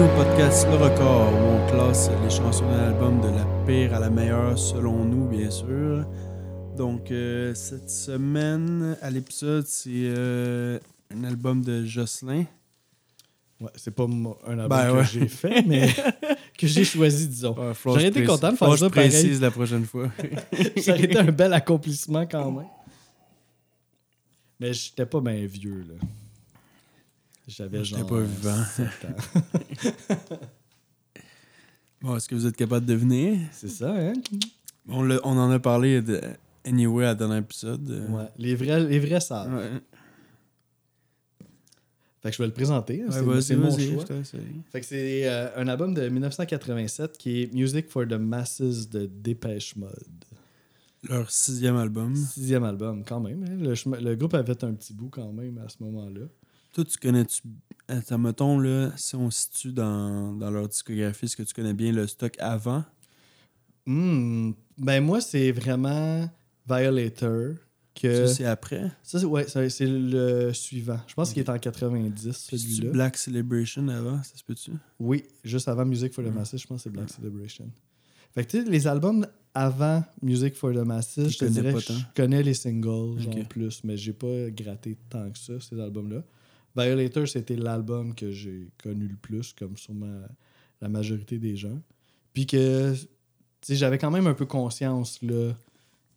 bienvenue au podcast Le Record, où on classe les chansons d'un album de la pire à la meilleure selon nous, bien sûr. Donc, euh, cette semaine, à l'épisode, c'est euh, un album de Jocelyn. Ouais, c'est pas un album Ben que ouais. j'ai fait, mais que j'ai choisi, disons. Ouais, faut J'aurais été content de faire ça pareil. précise la prochaine fois. Ça aurait été un bel accomplissement quand même. Mais j'étais pas bien vieux, là. J'avais genre. pas vivant. 7 ans. bon, est-ce que vous êtes capable de deviner? C'est ça, hein? On, l'a- on en a parlé de Anyway à dernier épisode. Euh, Ouais. Les vrais, les vrais savent. Ouais. Fait que je vais le présenter. Ouais, c'est mon choix. Fait que c'est euh, un album de 1987 qui est Music for the Masses de Dépêche Mode. Leur sixième album. Sixième album, quand même. hein. Le, le groupe avait un petit bout quand même à ce moment-là. Toi, tu connais-tu. Attends, mettons, là, si on situe dans, dans leur discographie, est-ce que tu connais bien le stock avant? Hmm, Ben moi, c'est vraiment Violator. Que... Ça, c'est après? Ça, c'est ouais, c'est le suivant. Je pense qu'il est en 90, C'est-tu celui-là. Black Celebration avant, ça se peut-tu? Oui, juste avant Music for the. Masses, je pense que c'est Black Celebration. Fait que tu sais, les albums avant Music for the Masses, je te dirais je connais les singles, genre Ok. plus, mais j'ai pas gratté tant que ça, ces albums-là. Violator, c'était l'album que j'ai connu le plus, comme sûrement la majorité des gens. Puis que, tu sais, j'avais quand même un peu conscience, là,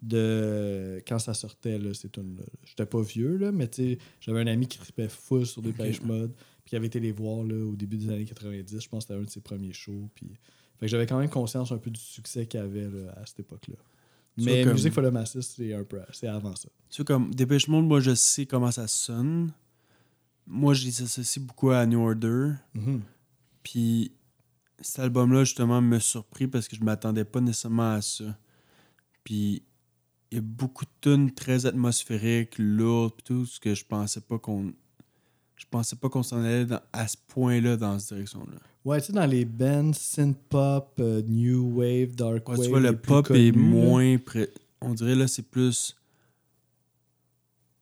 de quand ça sortait, là, ces tunes-là. J'étais pas vieux, là, mais tu sais, j'avais un ami qui tripait full sur des Ok. pêches mode, puis qui avait été les voir, là, au début des années 90. Je pense que c'était un de ses premiers shows, puis... Fait que j'avais quand même conscience un peu du succès qu'il avait, là, à cette époque-là. Mais vois, comme- Music for the Masses, c'est un peu... C'est avant ça. Tu sais, comme Dépêche Mode, moi, je sais comment ça sonne. Moi, je les associe beaucoup à New Order. Puis cet album-là, justement, me surpris parce que je m'attendais pas nécessairement à ça. Puis il y a beaucoup de tunes très atmosphériques, lourdes, puis tout, ce que je pensais pas qu'on. Je pensais pas qu'on s'en allait dans- à ce point-là dans cette direction-là. Ouais, tu sais, dans les bands synth-pop, euh, new wave, dark Ouais, wave... tu vois, le pop connus, est moins. pré- On dirait là, c'est plus.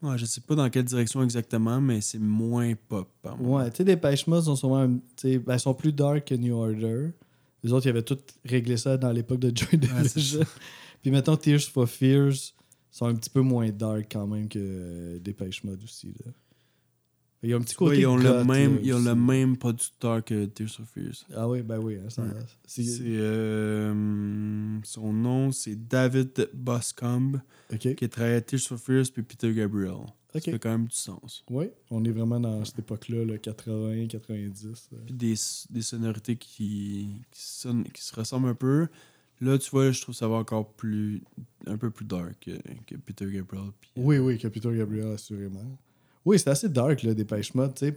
Ouais, je sais pas dans quelle direction exactement, mais c'est moins pop. Ouais, tu sais, Dépêche Mode sont souvent... ben, ils sont plus dark que New Order. Les autres, ils avaient tout réglé ça dans l'époque de Joy Ouais, Division. Puis mettons, Tears for Fears sont un petit peu moins dark quand même que euh, Dépêche Mode aussi, là. Il y a un petit Ouais, côté ils ont, le même, ils ont le même producteur que Tears of Fears. Ah oui, ben oui. hein, Ouais. c'est- euh, son nom, c'est David Boscombe, qui a travaillé à Tears for Fears puis Peter Gabriel. Ça fait quand même du sens. Oui, on est vraiment dans cette époque-là, là, 80, 90. euh. Puis des, des sonorités qui, qui, sonnent, qui se ressemblent un peu. Là, tu vois, je trouve ça va encore plus un peu plus dark que, que Peter Gabriel. Puis, Oui, oui, que Peter Gabriel, assurément. Oui, c'est assez dark, là, Dépêche Mode, C'est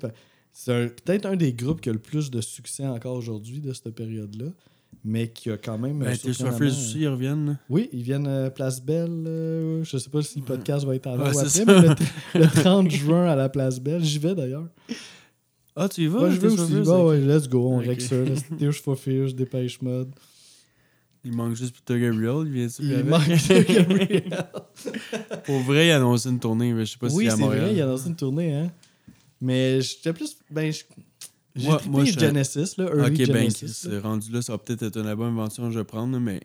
peut-être un des groupes qui a le plus de succès encore aujourd'hui de cette période-là, mais qui a quand même... ben, euh, surprenamment, aussi, ils reviennent. Oui, ils viennent à Place Belle. euh, je sais pas si le podcast va être avant Ouais, après, ça. mais le, le 30 juin à la Place Belle. J'y vais d'ailleurs. Ah, tu y vas? Ouais, je vais aussi. Bah ouais, let's go, on Ok. règle ça. for Fears, Dépêche Mode. Il manque juste Peter Gabriel. Il vient Il avec? manque Peter Gabriel. Pour vrai, il a annoncé une tournée, mais je sais pas oui, si c'est Montréal. vrai, il a lancé une tournée, hein. Mais j'étais plus. Ben, je- j'ai Moi- moi, je Genesis, là. Early Ok, ben, Genesis. c'est là. rendu là, ça va peut-être être un album que je vais prendre, mais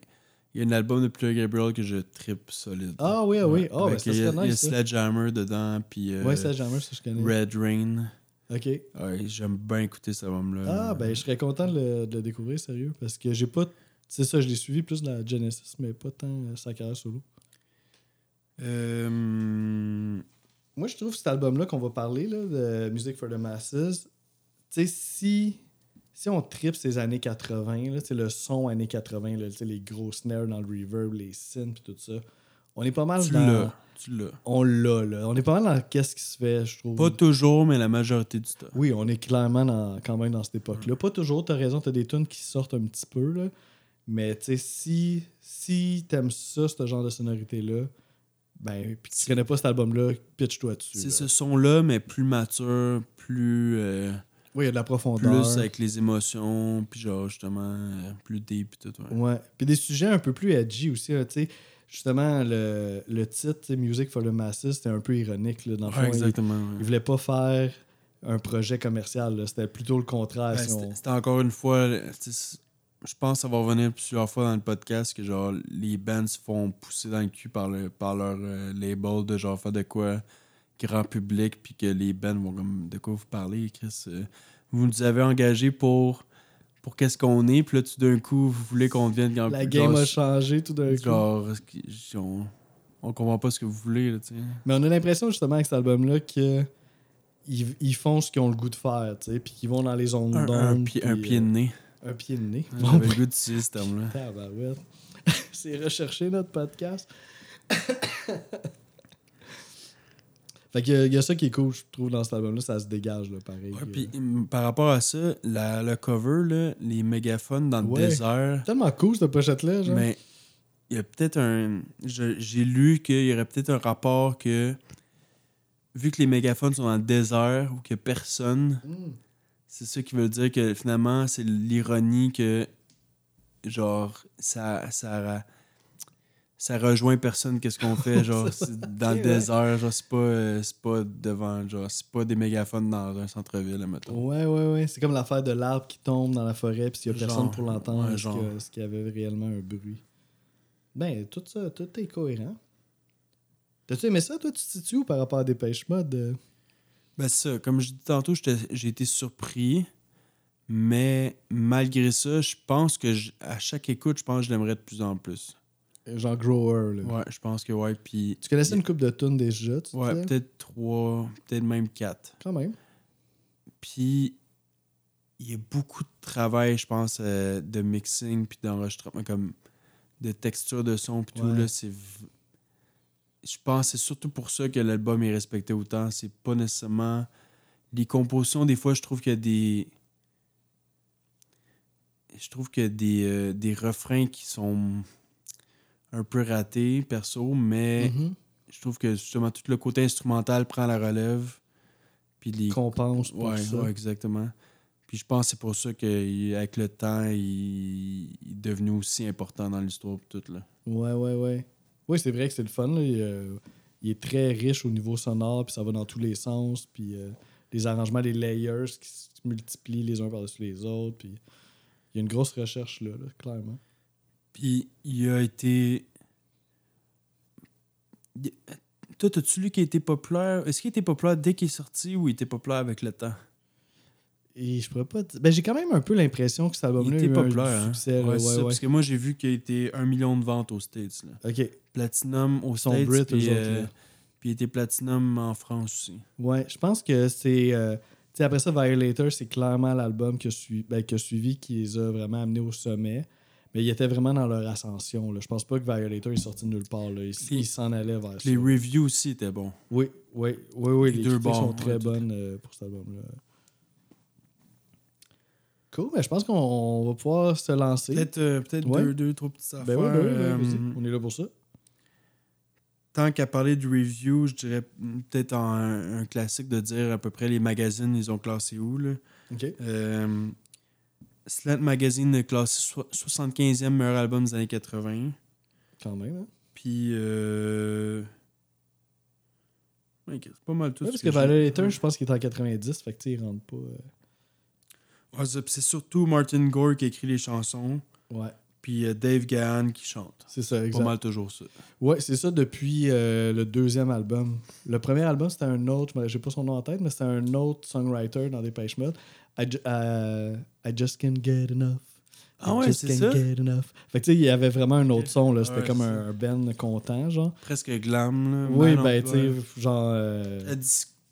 il y a un album de Peter Gabriel que je trippe solide. Ah oui, ah oui. Ah, Avec- ben, ça il y a, serait il y a nice. Sledgehammer dedans, puis euh, Ouais, jamais, ça, je connais. Red Rain. Ok. Ouais, J'aime bien écouter cet album-là. Ah, ben, je serais content de le, de le découvrir, sérieux. Parce que j'ai pas. C'est ça, je l'ai suivi plus dans la Genesis, mais pas tant euh, sa carrière solo. Euh, Moi, je trouve cet album-là qu'on va parler, là, de Music for the Masses, tu sais, si, si on tripe ces années 80, là, tu sais, le son années 80, là, tu sais, les gros snares dans le reverb, les synths puis tout ça, on est pas mal tu dans... Tu l'as. On l'a, là. On est pas mal dans qu'est-ce qui se fait, je trouve. Pas toujours, mais la majorité du temps. Oui, on est clairement dans, quand même dans cette époque-là. Pas toujours, t'as raison, t'as des tunes qui sortent un petit peu, là. Mais tu sais, si, si t'aimes ça, ce genre de sonorité-là, ben, puis tu connais pas cet album-là, pitch-toi dessus. C'est ce son-là, mais plus mature, plus. euh, Oui, il y a de la profondeur. plus avec les émotions, puis genre, justement, euh, plus deep, puis tout. Ouais. Ouais. Puis des sujets un peu plus edgy aussi, tu sais. Justement, le, le titre, Music for the Masses, c'était un peu ironique, là, dans le Ouais, fond. exactement. Il, ouais. voulait pas faire un projet commercial. là. C'était plutôt le contraire. Ben, si c'était on- c'était encore une fois. Je pense que ça va revenir plusieurs fois dans le podcast que genre les bands se font pousser dans le cul par, le, par leur euh, label de genre faire de quoi grand public puis que les bands vont comme de quoi vous parlez, Chris? euh, vous nous avez engagé pour pour qu'est-ce qu'on est, puis là tout d'un coup vous voulez qu'on devienne grand La genre, game a changé tout d'un coup. genre on, on comprend pas ce que vous voulez là. Mais on a l'impression justement avec cet album-là que ils, ils font ce qu'ils ont le goût de faire, tu sais, puis qu'ils vont dans les zones d'ombre. un pied de euh, nez. Un pied de nez. Bon, J'avais le goût d'utiliser ce terme-là. Tabarouette. C'est recherché notre podcast. fait que il y a ça qui est cool, je trouve, dans cet album-là, ça se dégage, là, pareil. Ouais, Euh, puis hum, par rapport à ça, la, le cover, là, les mégaphones dans le Ouais. désert, Tellement cool, cette pochette-là, genre. mais il y a peut-être un. je- J'ai lu qu'il y aurait peut-être un rapport que, vu que les mégaphones sont dans le désert ou que personne, Mm. C'est ça qui veut dire que finalement, c'est l'ironie que, genre, ça. ça ça rejoint personne qu'est-ce qu'on fait genre dans le ok, ouais. désert genre c'est pas euh, c'est pas devant genre c'est pas des mégaphones dans un centre-ville mettons Ouais, ouais, ouais. C'est comme l'affaire de l'arbre qui tombe dans la forêt, puis s'il y a personne pour l'entendre, genre. est-ce qu'il y avait réellement un bruit? Ben, tout ça, tout est cohérent. T'as-tu aimé ça, toi? Tu te situes où par rapport à Dépêche Mode? Ben ça, comme je dis tantôt, j'ai été surpris, mais malgré ça, je pense que je- à chaque écoute, je pense que je l'aimerais de plus en plus. Genre Grower, là. Ouais, je pense que ouais, puis Tu connaissais une coupe de tunes déjà, tu ouais, peut-être trois, peut-être même quatre. Quand même. Puis il y a beaucoup de travail, je pense, euh, de mixing puis d'enregistrement, comme de texture de son puis tout là, c'est je pense que c'est surtout pour ça que l'album est respecté autant, c'est pas nécessairement les compositions des fois je trouve qu'il y a des je trouve qu'il y a des, euh, des refrains qui sont un peu ratés perso, mais Mhm. je trouve que justement tout le côté instrumental prend la relève puis les Compense pour Ouais, ça. ouais, exactement. Puis je pense que c'est pour ça qu'avec le temps, il, il est devenu aussi important dans l'histoire tout. Là. Ouais, ouais, ouais. Oui, c'est vrai que c'est le fun. euh, il est très riche au niveau sonore, puis ça va dans tous les sens. Puis euh, les arrangements, les layers qui se multiplient les uns par-dessus les autres. Puis il y a une grosse recherche là, clairement. Puis il a été. Toi, as-tu lu qu'il été populaire? Est-ce qu'il était populaire dès qu'il est sorti ou il était populaire avec le temps? Et je pourrais pas. Ben, j'ai quand même un peu l'impression que cet album-là a était eu un populaire, hein? succès. là. Ouais, Ouais, c'est ça, ouais. Parce que moi, j'ai vu qu'il a été un million de ventes aux States. Là. Ok. Platinum aux sont States. Brit, puis, autres, euh, puis il était platinum en France aussi. Ouais, je pense que c'est. euh, après ça, Violator, c'est clairement l'album que, suis- ben, que suivi qui les a vraiment amenés au sommet. Mais ils étaient vraiment dans leur ascension. Là. Je pense pas que Violator est sorti de nulle part. Là. Ils Les- s'en allaient vers ça. Les reviews aussi étaient bons. Oui, oui, oui, oui. Les Les, deux bords, sont très bonnes euh, pour cet album-là. Cool, mais je pense qu'on va pouvoir se lancer. Peut-être euh, Ouais. deux, deux, trois petites Ben affaires. ouais, ouais, vas-y. euh, on est là pour ça. tant qu'à parler de review, je dirais peut-être un, un classique de dire à peu près les magazines, ils ont classé où. Là. OK. Euh, Slant Magazine a classé so- 75e meilleur album des années 80. Quand même. Hein? Puis. Euh... ouais, c'est pas mal tout. Parce que j'ai. Violator, je pense qu'il est en 90, fait que tu il rentre pas. Ouais, c'est surtout Martin Gore qui écrit les chansons. Ouais, Puis euh, Dave Gahan qui chante. c'est ça, Pas exact. mal toujours ça. Ouais, c'est ça depuis euh, le deuxième album. Le premier album, c'était un autre, je j'ai pas son nom en tête, mais c'était un autre songwriter dans Dépêche Mode. I, euh, I just can't get enough. I Ah ouais, just c'est can't ça? get enough. Fait que tu sais, il y avait vraiment un autre son, là. C'était Ouais, comme un, un Ben content, genre. Presque glam. Là. Oui, ben, tu sais, genre. euh,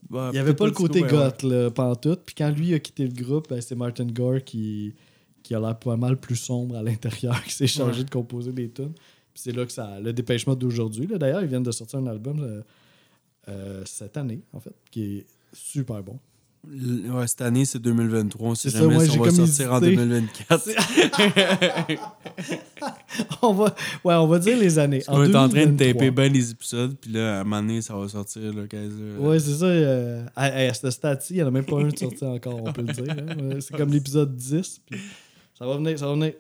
ouais, il n'y avait pas le côté ouais, goth, là, pantoute. Puis quand lui a quitté le groupe, ben, c'est Martin Gore qui, qui a l'air pas mal plus sombre à l'intérieur, qui s'est chargé de composer des tunes. Puis c'est là que ça. Le dépêchement d'aujourd'hui, là, d'ailleurs, ils viennent de sortir un album euh, euh, cette année, en fait, qui est super bon. Ouais, cette année, c'est 2023. On sait C'est ça, jamais moi, si on va sortir en hésité. 2024. on va, ouais, on va dire les années. on est en train de 2023. taper bien les épisodes, puis là, à un moment donné, ça va sortir. Là, euh, Ouais, c'est ça. euh, à, à ce stade-ci, il n'y en a même pas un de sorti encore, on peut le dire. hein. Ouais, C'est comme l'épisode 10. Puis ça va venir, ça va venir.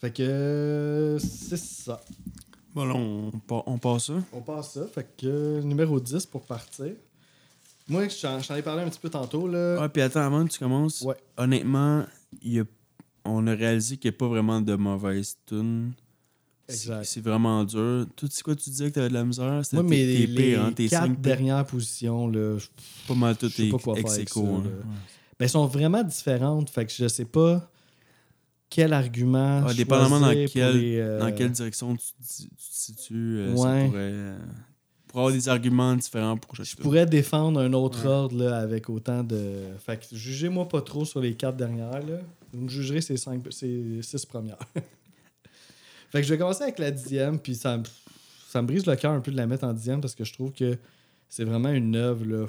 Fait que c'est ça. Bon, là, on, on passe ça. On passe ça. Fait que numéro 10 pour partir. Moi, je t'en ai parlé un petit peu tantôt. Là. Ah, puis attends, avant que tu commences, Ouais. honnêtement, il y a- on a réalisé qu'il n'y a pas vraiment de mauvaise tune. Exact. C'est vraiment dur. Tout, c'est quoi tu disais que tu avais de la misère? C'était tes- mais tes les, pires, hein, tes quatre cinq dernières positions, là, Pas mal tout est ex hein. Ouais. ben, elles sont vraiment différentes. Fait que je sais pas quel argument. Ah, dépendamment dans choisir pour quel- les, euh, Dans quelle direction tu, tu- tu te situes, euh, Ouais. ça pourrait... euh, pour avoir des arguments différents pour chaque Je pourrais défendre un autre Ouais. ordre là, avec autant de. Fait que jugez-moi pas trop sur les quatre dernières. Là. Vous me jugerez ces, cinq, ces six premières. fait que je vais commencer avec la dixième, puis ça, me- ça me brise le cœur un peu de la mettre en dixième parce que je trouve que c'est vraiment une œuvre là,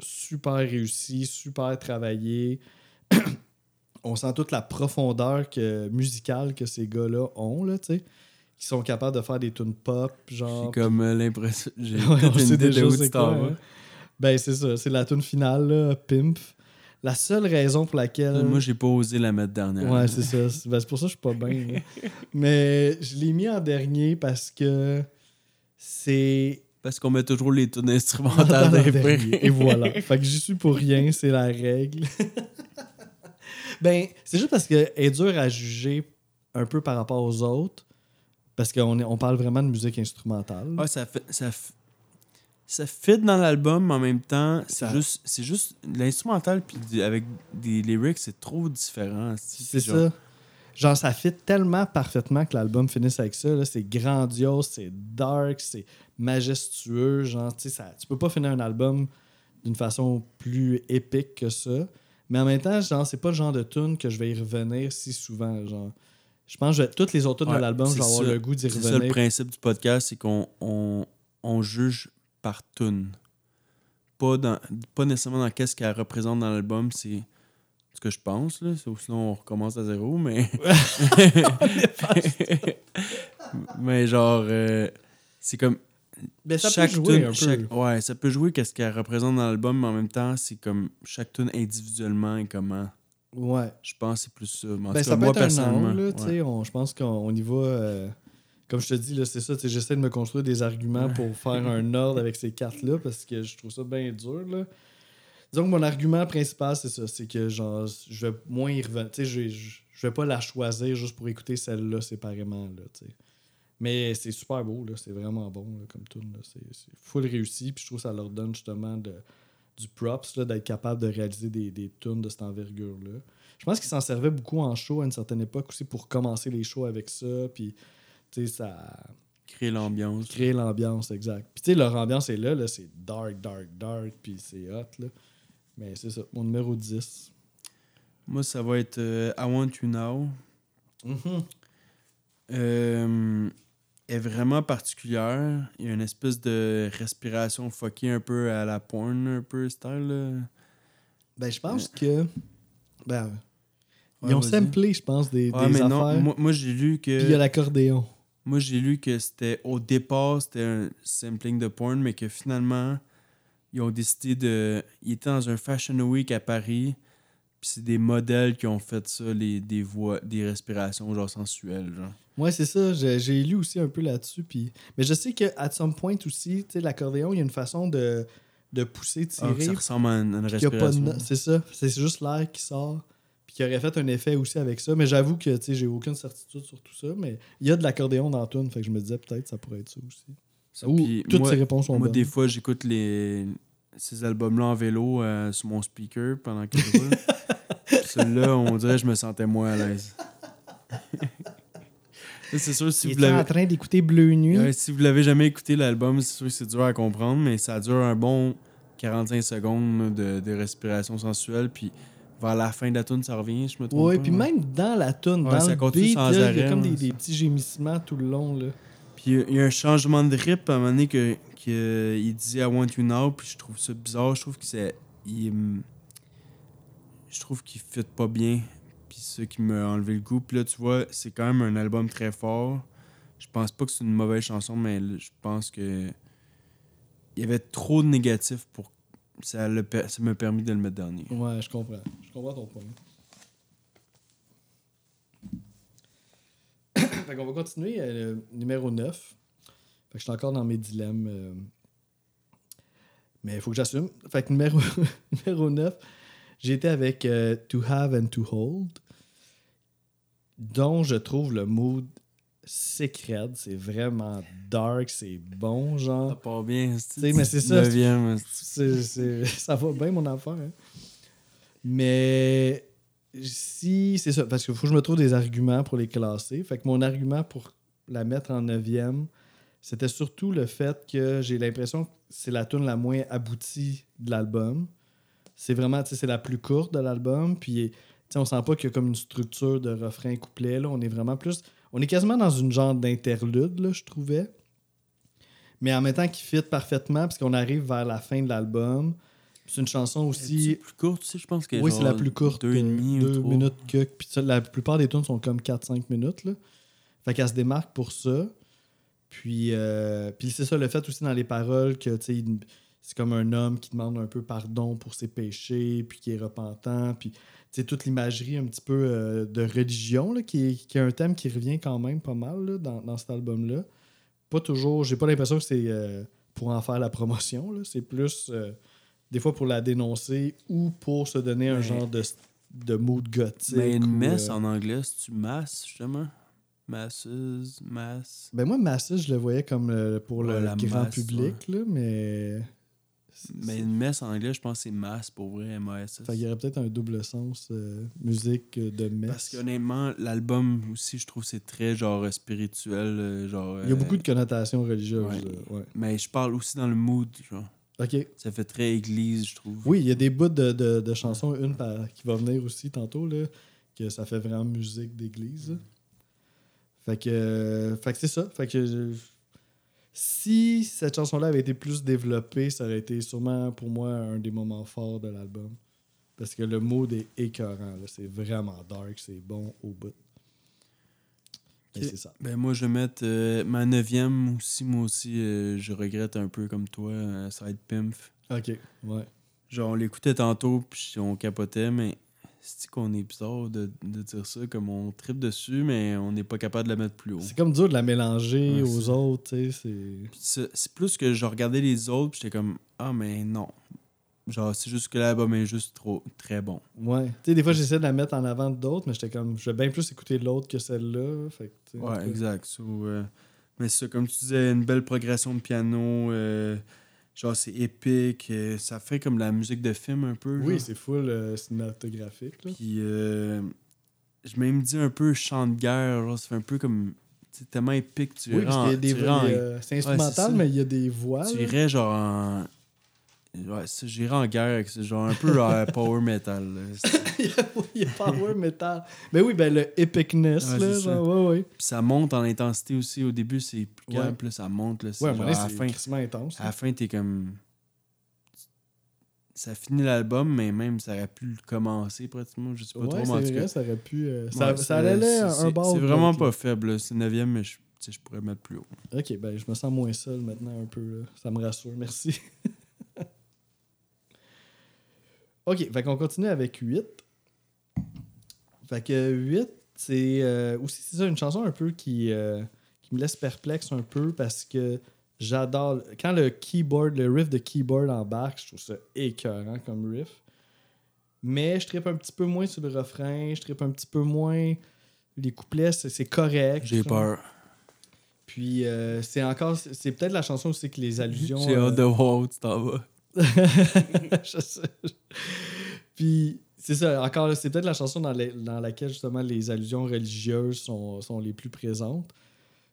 super réussie, super travaillée. On sent toute la profondeur que, musicale que ces gars-là ont, là, tu sais. Qui sont capables de faire des tunes pop, genre. J'ai comme euh, l'impression... J'ai Ouais, on une idée de où c'est tu t'en vas. hein. Ben, c'est ça. C'est la tune finale, là, Pimp. La seule raison pour laquelle. Moi, j'ai pas osé la mettre dernière. Ouais, c'est ça. C'est ben, c'est pour ça que je suis pas bien. Mais je l'ai mis en dernier parce que c'est. Parce qu'on met toujours les tunes en instrumentales des dernier. Et voilà. Fait que j'y suis pour rien, c'est la règle. ben, c'est juste parce qu'elle est dure à juger un peu par rapport aux autres. Parce qu'on on parle vraiment de musique instrumentale. Ouais, ça fait. Ça, ça fit dans l'album, mais en même temps, c'est Ça- juste. C'est juste. L'instrumental, puis avec des lyrics, c'est trop différent. C'est ça. Genre, ça fit tellement parfaitement que l'album finisse avec ça. C'est grandiose, c'est dark, c'est majestueux. Genre, tu ça- tu peux pas finir un album d'une façon plus épique que ça. Mais en même temps, genre, c'est pas le genre de tune que je vais y revenir si souvent. Genre, je pense que toutes les autres Ouais, de l'album, je vais avoir ça. le goût d'y C'est ça le revenir. principe du podcast, c'est qu'on on, on juge par tune. Pas, dans, pas nécessairement dans qu'est-ce qu'elle représente dans l'album, c'est ce que je pense, là. Sauf sinon on recommence à zéro, mais. mais genre, euh, c'est comme. Mais ça chaque peut jouer tune- un peu. chaque- ouais, ça peut jouer qu'est-ce qu'elle représente dans l'album, mais en même temps, c'est comme chaque tune individuellement et comment. Ouais. Je pense que c'est plus ça. Mais en Ben, tout ça cas, peut moi, être un personnellement. angle, là, tu ouais. sais, on- je pense qu'on on y va. euh, comme je te dis, là, c'est ça. J'essaie de me construire des arguments pour faire un ordre avec ces cartes-là parce que je trouve ça bien dur. Là. Disons que mon argument principal, c'est ça. C'est que genre, je vais moins y revenir. Je, je, je vais pas la choisir juste pour écouter celle-là séparément. Là. Mais c'est super beau, là. C'est vraiment bon là, comme. C'est c'est full réussi. Puis je trouve que ça leur donne justement de, du props d'être capable de réaliser des, des tunes de cette envergure-là. Je pense qu'ils s'en servaient beaucoup en show à une certaine époque aussi pour commencer les shows avec ça. Puis, tu sais, ça Créer l'ambiance. crée l'ambiance, exact. Puis, tu sais, leur ambiance est là, là c'est dark, dark, dark, puis c'est hot, là. Mais c'est ça, mon numéro 10. Moi, ça va être euh, I Want You Now. Mhm. Euh, est vraiment particulière. Il y a une espèce de respiration fuckée un peu à la porn, un peu style. là. Ben, je pense que. Ben, Ouais, ils ont samplé, je pense, des, Ouais, des mais non, affaires. moi, moi, j'ai lu Puis il y a que. l'accordéon. Moi, j'ai lu que c'était. Au départ, c'était un sampling de porn, mais que finalement, ils ont décidé de. Ils étaient dans un Fashion Week à Paris. Puis c'est des modèles qui ont fait ça, les, des voix, des respirations genre sensuelles. Genre. Ouais, c'est ça. J'ai j'ai lu aussi un peu là-dessus. Puis... Mais je sais qu'à some point aussi, tu sais, l'accordéon, il y a une façon de, de pousser, Ah, tirer. ça ressemble à une, de respiration. C'est ça. C'est juste l'air qui sort. Puis qui aurait fait un effet aussi avec ça. Mais j'avoue que tu sais, j'ai aucune certitude sur tout ça. Mais il y a de l'accordéon dans tune. Fait que je me disais peut-être ça pourrait être ça aussi. Ça, Ou toutes moi- ces réponses sont Moi, bonnes. des fois, j'écoute les ces albums-là en vélo euh, sur mon speaker pendant que je roule. Celui-là, on dirait que je me sentais moins à l'aise. C'est sûr, si Il vous était en l'avez train d'écouter Bleu Nuit. Ouais, si vous l'avez jamais écouté, l'album, c'est sûr que c'est dur à comprendre, mais ça dure un bon 45 secondes de, de respiration sensuelle, puis vers la fin de la tune, ça revient, je me trompe Ouais, pas, puis même dans la tune, Ouais, dans ça le continue beat, sans là, il y arrêt, a comme des, ouais. des petits gémissements tout le long. Là. Puis il y a un changement de rythme à un moment donné que, que il disait I want you now, puis je trouve ça bizarre. Je trouve que c'est. il, je trouve qu'il fit pas bien. Puis ça qui m'a enlevé le goût. Puis là, tu vois, c'est quand même un album très fort. Je pense pas que c'est une mauvaise chanson, mais je pense que. Il y avait trop de négatifs pour. Ça m'a permis de le mettre dernier. Ouais, je comprends. Je comprends ton point. fait qu'on va continuer. euh, le numéro 9. Fait que je suis encore dans mes dilemmes. euh. Mais il faut que j'assume. Fait que numéro, numéro 9, j'ai été avec euh, To Have and To Hold, dont je trouve le mood secret. C'est vraiment dark, c'est bon, Ça genre. part bien. sais, mais c'est ça, Neuvième, C'est- c'est- ça va bien, mon affaire. hein. Mais si, c'est ça, parce qu'il faut que je me trouve des arguments pour les classer. Fait que mon argument pour la mettre en neuvième, c'était surtout le fait que j'ai l'impression que c'est la tune la moins aboutie de l'album. C'est vraiment, tu sais, c'est la plus courte de l'album. Puis, tu sais, on sent pas qu'il y a comme une structure de refrain-couplet. Là. On est vraiment plus. On est quasiment dans une genre d'interlude, là, je trouvais. Mais en même temps, qui fit parfaitement, parce qu'on arrive vers la fin de l'album. C'est une chanson aussi. C'est plus courte, tu je pense que Oui, c'est la plus courte. Deux et demi ou deux trois. minutes que. Puis la plupart des tunes sont comme 4-5 minutes. Là. Fait qu'elle se démarque pour ça. Puis, euh, puis c'est ça, le fait aussi dans les paroles que tu sais, il- c'est comme un homme qui demande un peu pardon pour ses péchés, puis qui est repentant. Puis tu sais, toute l'imagerie un petit peu euh, de religion, là, qui, est, qui est un thème qui revient quand même pas mal là, dans, dans cet album-là. Pas toujours, j'ai pas l'impression que c'est euh, pour en faire la promotion. là. C'est plus euh, des fois pour la dénoncer ou pour se donner un genre de, de mood gothique. Mais une messe en anglais, c'est-tu masse, justement? Masses, masse? Ben moi, Massage, je le voyais comme pour le Ouais, grand masse, public, là, mais. Mais une messe en anglais, je pense que c'est masse pour vrai, M-A-S-S. Fait qu'il y aurait peut-être un double sens euh, musique euh, de messe. Parce qu'honnêtement, l'album aussi, je trouve que c'est très genre euh, spirituel. Genre, Il y a euh, beaucoup de connotations religieuses. ouais. Mais je parle aussi dans le mood, genre. OK. Ça fait très église, je trouve. Oui, il y a des bouts de, de- de chansons, une par- qui va venir aussi tantôt, là, que ça fait vraiment musique d'église. Fait que, euh, fait que c'est ça. Fait que si cette chanson-là avait été plus développée, ça aurait été sûrement pour moi un des moments forts de l'album. Parce que le mood est écœurant. C'est vraiment dark, c'est bon au bout. Mais Ok. c'est ça. Ben moi, je vais mettre euh, ma neuvième aussi. Moi aussi, euh, je regrette un peu comme toi, euh, ça va être Pimpf. Ok, ouais. Genre, on l'écoutait tantôt, puis on capotait, mais c'est qu'on est bizarre de, de dire ça, comme on tripe dessus, mais on n'est pas capable de la mettre plus haut. C'est comme dur de la mélanger Ouais, aux autres, tu sais. c'est- plus que je regardais les autres, puis j'étais comme, ah, mais non. Genre, c'est juste que l'album est juste trop, très bon. Ouais. Tu sais, des fois, j'essaie de la mettre en avant d'autres, mais j'étais comme, je vais bien plus écouter l'autre que celle-là. Ouais, exact. So, euh, mais c'est ça, comme tu disais, une belle progression de piano. euh, genre, c'est épique. euh, ça fait comme la musique de film un peu. Oui, genre. c'est full euh, cinématographique. Là. Puis, euh, je même dit un peu chant de guerre. Genre, ça fait un peu comme. C'est tellement épique. Tu Oui, irais parce en- qu'il y a des y a- C'est instrumental, mais il y a des voix. Tu là. irais genre en. Ouais, j'irais en guerre avec. Genre un peu euh, power metal. là. Il, y a, power metal. Mais oui, ben le epicness, Ouais, là, genre, ouais, ouais. Puis ça monte en intensité aussi. Au début, c'est plus calme. Puis là, ça monte. Là, Ouais, genre, à, la fin, intense. à la fin, t'es comme. Ça finit l'album, mais même ça aurait pu commencer pratiquement. Je sais pas trop, vrai, cas. ça aurait pu... euh, ça, ça allait un bord. C'est vraiment pas faible. C'est 9 mais je, je pourrais mettre plus haut. Ok, ben je me sens moins seul maintenant un peu. là. Ça me rassure, merci. ok, fait qu'on continue avec 8. Fait que 8, c'est euh, aussi c'est ça, une chanson un peu qui, euh, qui me laisse perplexe un peu parce que j'adore. Quand le keyboard, le riff de keyboard embarque, je trouve ça écœurant comme riff. Mais je trippe un petit peu moins sur le refrain, je trippe un petit peu moins. Les couplets, c'est correct. J'ai peur. Puis euh, c'est encore. C'est peut-être la chanson aussi que les allusions. J'ai hâte de voir où tu t'en vas. je sais. Puis c'est ça, encore, c'est peut-être la chanson dans, la- dans laquelle justement les allusions religieuses sont, sont les plus présentes.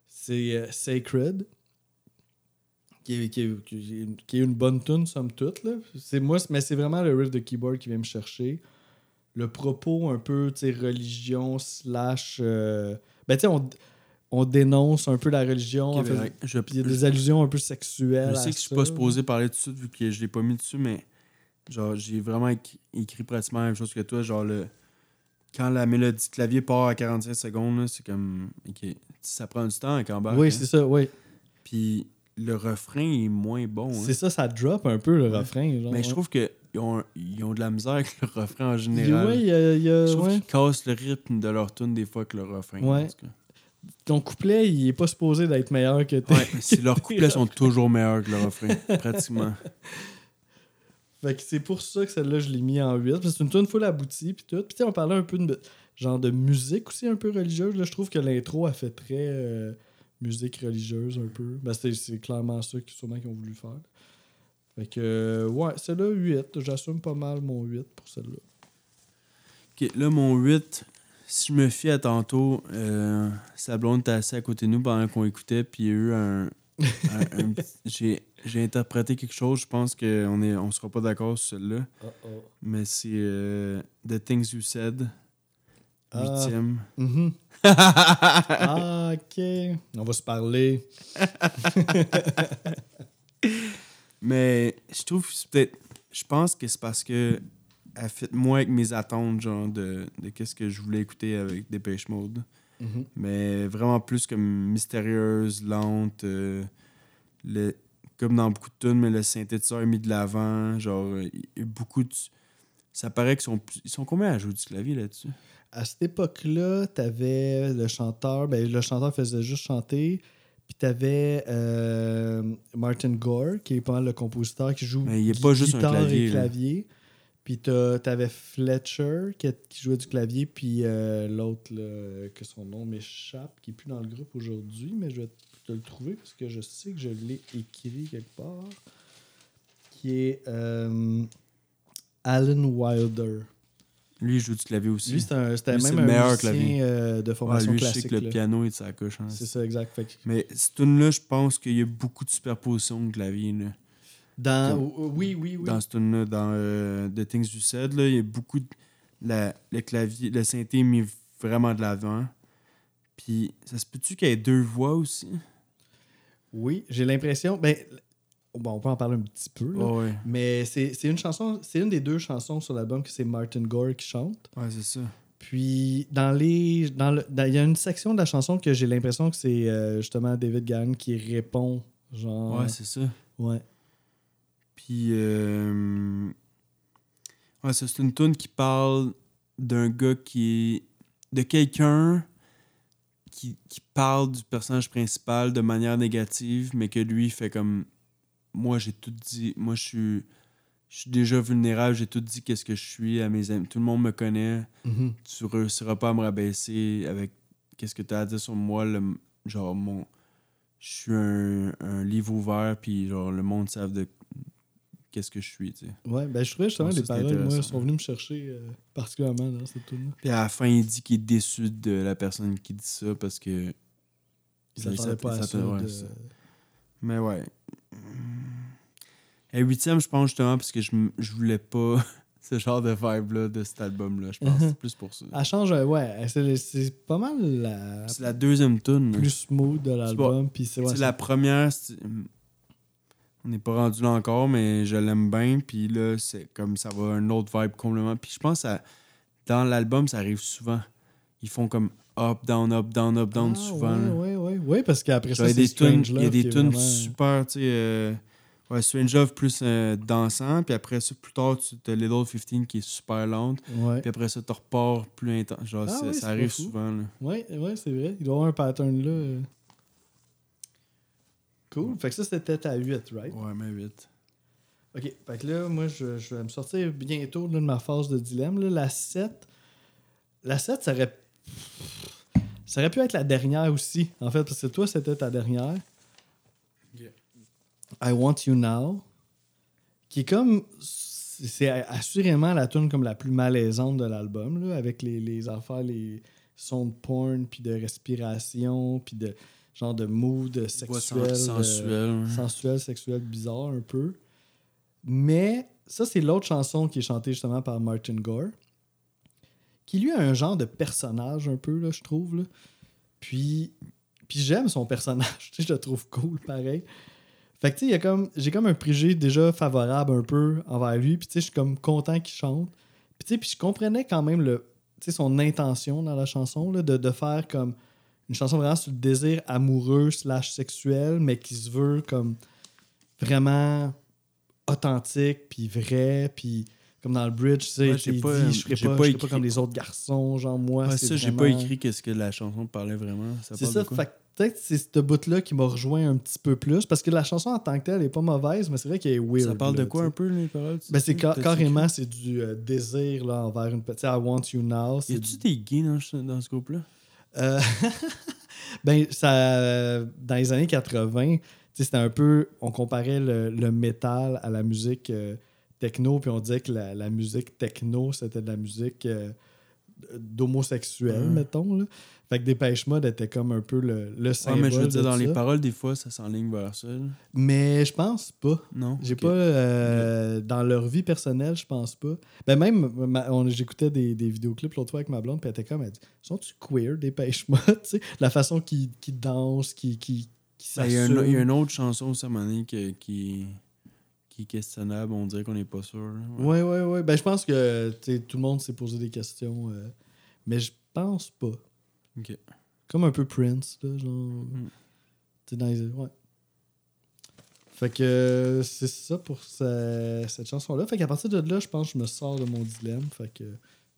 C'est euh, Sacred, qui est, qui, est, qui est une- bonne tune somme toute. Là. C'est moi, mais c'est vraiment le riff de keyboard qui vient me chercher. Le propos un peu, tu sais, religion slash... euh, ben tu sais, on, on dénonce un peu la religion. en Ok, fait, je, il y a des allusions un peu sexuelles. je sais à que je suis ça. pas supposé parler de vu que je l'ai pas mis dessus, mais genre j'ai vraiment éc- écrit pratiquement la même chose que toi. Genre le quand la mélodie de clavier part à 45 secondes, c'est comme ça prend du temps avec embarque. Oui, hein. c'est ça, oui. Puis le refrain est moins bon. hein. C'est ça, ça drop un peu le Ouais. refrain. Genre, Mais je trouve qu'ils ont, ils ont de la misère avec le refrain en général. Ouais, il y a, il y a- je trouve ouais. qu'ils cassent le rythme de leur tune des fois que le refrain. Ouais. Ton couplet, il est pas supposé d'être meilleur que tes. Ouais, si leurs couplets sont toujours meilleurs que le refrain, pratiquement. Fait que c'est pour ça que celle-là, je l'ai mis en 8. Parce que c'est une tune full aboutie, puis tout. Puis on parlait un peu de genre de musique aussi un peu religieuse. Là, je trouve que l'intro a fait très euh, musique religieuse un peu. Ben, c'est, clairement ça qu'ils, sûrement qu'ils ont voulu faire. Fait que, euh, ouais, celle-là, 8. J'assume pas mal mon 8 pour celle-là. Ok, là, mon 8, si je me fie à tantôt, euh, était assise à côté de nous pendant qu'on écoutait, puis il y a eu un. Petit- j'ai, interprété quelque chose, je pense qu'on est, on sera pas d'accord sur celle-là, mais c'est euh, The Things You Said, Ah. huitième. Ah, ok. On va se parler. Mais je trouve que c'est peut-être. Je pense que c'est parce que elle fait moins avec mes attentes, genre, de, de qu'est-ce que je voulais écouter avec Dépêche Mode. Mhm. Mais vraiment plus comme mystérieuse, lente. euh, le, comme dans beaucoup de tunes, mais le synthétiseur est mis de l'avant. Genre, il beaucoup de. Ça paraît qu'ils sont, ils sont combien à jouer du clavier là-dessus? À cette époque-là, t'avais le chanteur. Ben, le chanteur faisait juste chanter. Puis t'avais euh, Martin Gore, qui est pas mal le compositeur, qui joue Mais il est pas juste un clavier, et là. Puis t'avais Fletcher, qui, qui jouait du clavier, puis euh, l'autre, que son nom m'échappe, qui est plus dans le groupe aujourd'hui, mais je vais te le trouver parce que je sais que je l'ai écrit quelque part. Qui est euh, Alan Wilder. Lui, il joue du clavier aussi. Lui, c'était même le un meilleur clavier. euh, de Ouais, formation lui, je sais classique. que le piano est de sa couche. hein. C'est ça, exact. Que Mais cette tune-là, je pense qu'il y a beaucoup de superposition de clavier. Là. Dans, oui, oui, oui. Dans tune-là, dans euh, The Things You Said, là, il y a beaucoup de. la- le clavier, le synthé est mis vraiment de l'avant. Puis, ça se peut-tu qu'il y ait deux voix aussi? Oui, j'ai l'impression. Ben, bon, on peut en parler un petit peu. là. Ouais. Mais c'est c'est une chanson, c'est une des deux chansons sur l'album que c'est Martin Gore qui chante. Ouais, c'est ça. Puis dans les, dans le, il y a une section de la chanson que j'ai l'impression que c'est euh, justement David Gann qui répond, genre. Ouais, c'est ça. ouais. Puis, euh, ouais, ça, c'est une tune qui parle d'un gars qui est. de quelqu'un qui, qui parle du personnage principal de manière négative, mais que lui fait comme. Moi, j'ai tout dit. Moi, je suis. Je suis déjà vulnérable, j'ai tout dit qu'est-ce que je suis à mes amis. Tout le monde me connaît. Mhm. Tu réussiras pas à me rabaisser avec qu'est-ce que tu as à dire sur moi. Le, genre, mon. Je suis un, un livre ouvert, puis genre, le monde savent de qu'est-ce que je suis, tu sais. Ouais, ben je trouvais justement les paroles, moi, sont venues me chercher euh, particulièrement dans cette tune Puis à la fin, il dit qu'il est déçu de la personne qui dit ça parce que. Il s'attendaient s'att- pas à ça. de- ça. Mais ouais. Et huitième, je pense justement parce que je, je voulais pas ce genre de vibe-là de cet album-là. Je pense que c'est plus pour ça. Elle change, euh, ouais, c'est c'est pas mal la C'est la deuxième tune. plus smooth de l'album. Puis c'est ouais, C'est la première. On n'est pas rendu là encore, mais je l'aime bien. Puis là, c'est comme ça va un autre vibe complètement. Puis je pense que ça- dans l'album, ça arrive souvent. Ils font comme up, down, up, down, up, down Ah, souvent. là. Ouais, ouais, ouais, ouais, parce qu'après ça, il y a c'est des tunes, Strange il y a des tunes vraiment- super, tu sais. euh, ouais, Strange Love plus euh, dansant. Puis après ça, plus tard, tu as Little 15 qui est super lente. Ouais, Puis après ça, tu repars plus intense. Genre, Ah oui, ça arrive souvent. Là. ouais, ouais, c'est vrai. Il doit y avoir un pattern là. Cool. Fait que ça, c'était à 8, right? Ouais, mais vite. Ok, fait que là, moi, je, je vais me sortir bientôt là, de ma phase de dilemme. là. La 7, la 7, ça aurait... ça aurait pu être la dernière aussi, en fait, parce que toi, c'était ta dernière. Yeah. I Want You Now, qui est comme... C'est assurément la tune comme la plus malaisante de l'album, avec les, les affaires, les sons de porn, puis de respiration, puis de genre de mood sexuel. euh, sensuelle. ouais. sensuel, sexuel, bizarre un peu. Mais ça, c'est l'autre chanson qui est chantée justement par Martin Gore, qui lui a un genre de personnage un peu, là, je trouve. là. Puis, puis j'aime son personnage, je le trouve cool, pareil. Fait que tu sais, il y a comme, j'ai comme un préjugé déjà favorable un peu envers lui, puis tu sais, je suis comme content qu'il chante. Puis tu sais, puis je comprenais quand même le, tu sais, son intention dans la chanson, là, de, de faire comme une chanson vraiment sur le désir amoureux slash sexuel, mais qui se veut comme vraiment authentique, puis vrai, puis comme dans le bridge, tu sais, Ouais, j'ai il pas- dit, je serai j'ai pas, pas pas comme les autres garçons, genre moi. Ouais, c'est ça, j'ai pas écrit qu'est-ce que la chanson parlait vraiment. C'est ça, peut-être que c'est ce bout-là qui m'a rejoint un petit peu plus. Parce que la chanson en tant que telle est pas mauvaise, mais c'est vrai qu'elle est weird. Ça parle de quoi un peu, les paroles? Ben, c'est ca- carrément, c'est du euh, désir là, envers une petite. I want you now. Y a-tu des gays dans, dans ce groupe-là? Euh, ben, ça, dans les années 80, tu sais, c'était un peu. On comparait le, le métal à la musique euh, techno, puis on disait que la, la musique techno, c'était de la musique euh, d'homosexuel, Ouais. mettons. Là. Fait que Dépêche Mode était comme un peu le, le Ouais, symbole. mais je veux dire, dans les ça. paroles, des fois, ça s'enligne vers ça. là. Mais je pense pas. Non? J'ai pas. euh, Dans leur vie personnelle, je pense pas. Ben même, j'écoutais des, des vidéoclips l'autre fois avec ma blonde, puis elle était comme, elle dit Sont-tu queer, dépêche sais, La façon qu'ils qu'ils dansent, qu'ils qui, Ben, Il y, a y une autre chanson moment donné que- qui, qui est questionnable. On dirait qu'on n'est pas sûr. là. Ouais, ouais, ouais. Ben je pense que tout le monde s'est posé des questions, euh, mais je pense pas. Ok. Comme un peu Prince, là, genre. Mm. Tu sais, dans les. Ouais. Fait que euh, c'est ça pour ce- cette chanson-là. Fait qu'à partir de là, je pense que je me sors de mon dilemme. Fait que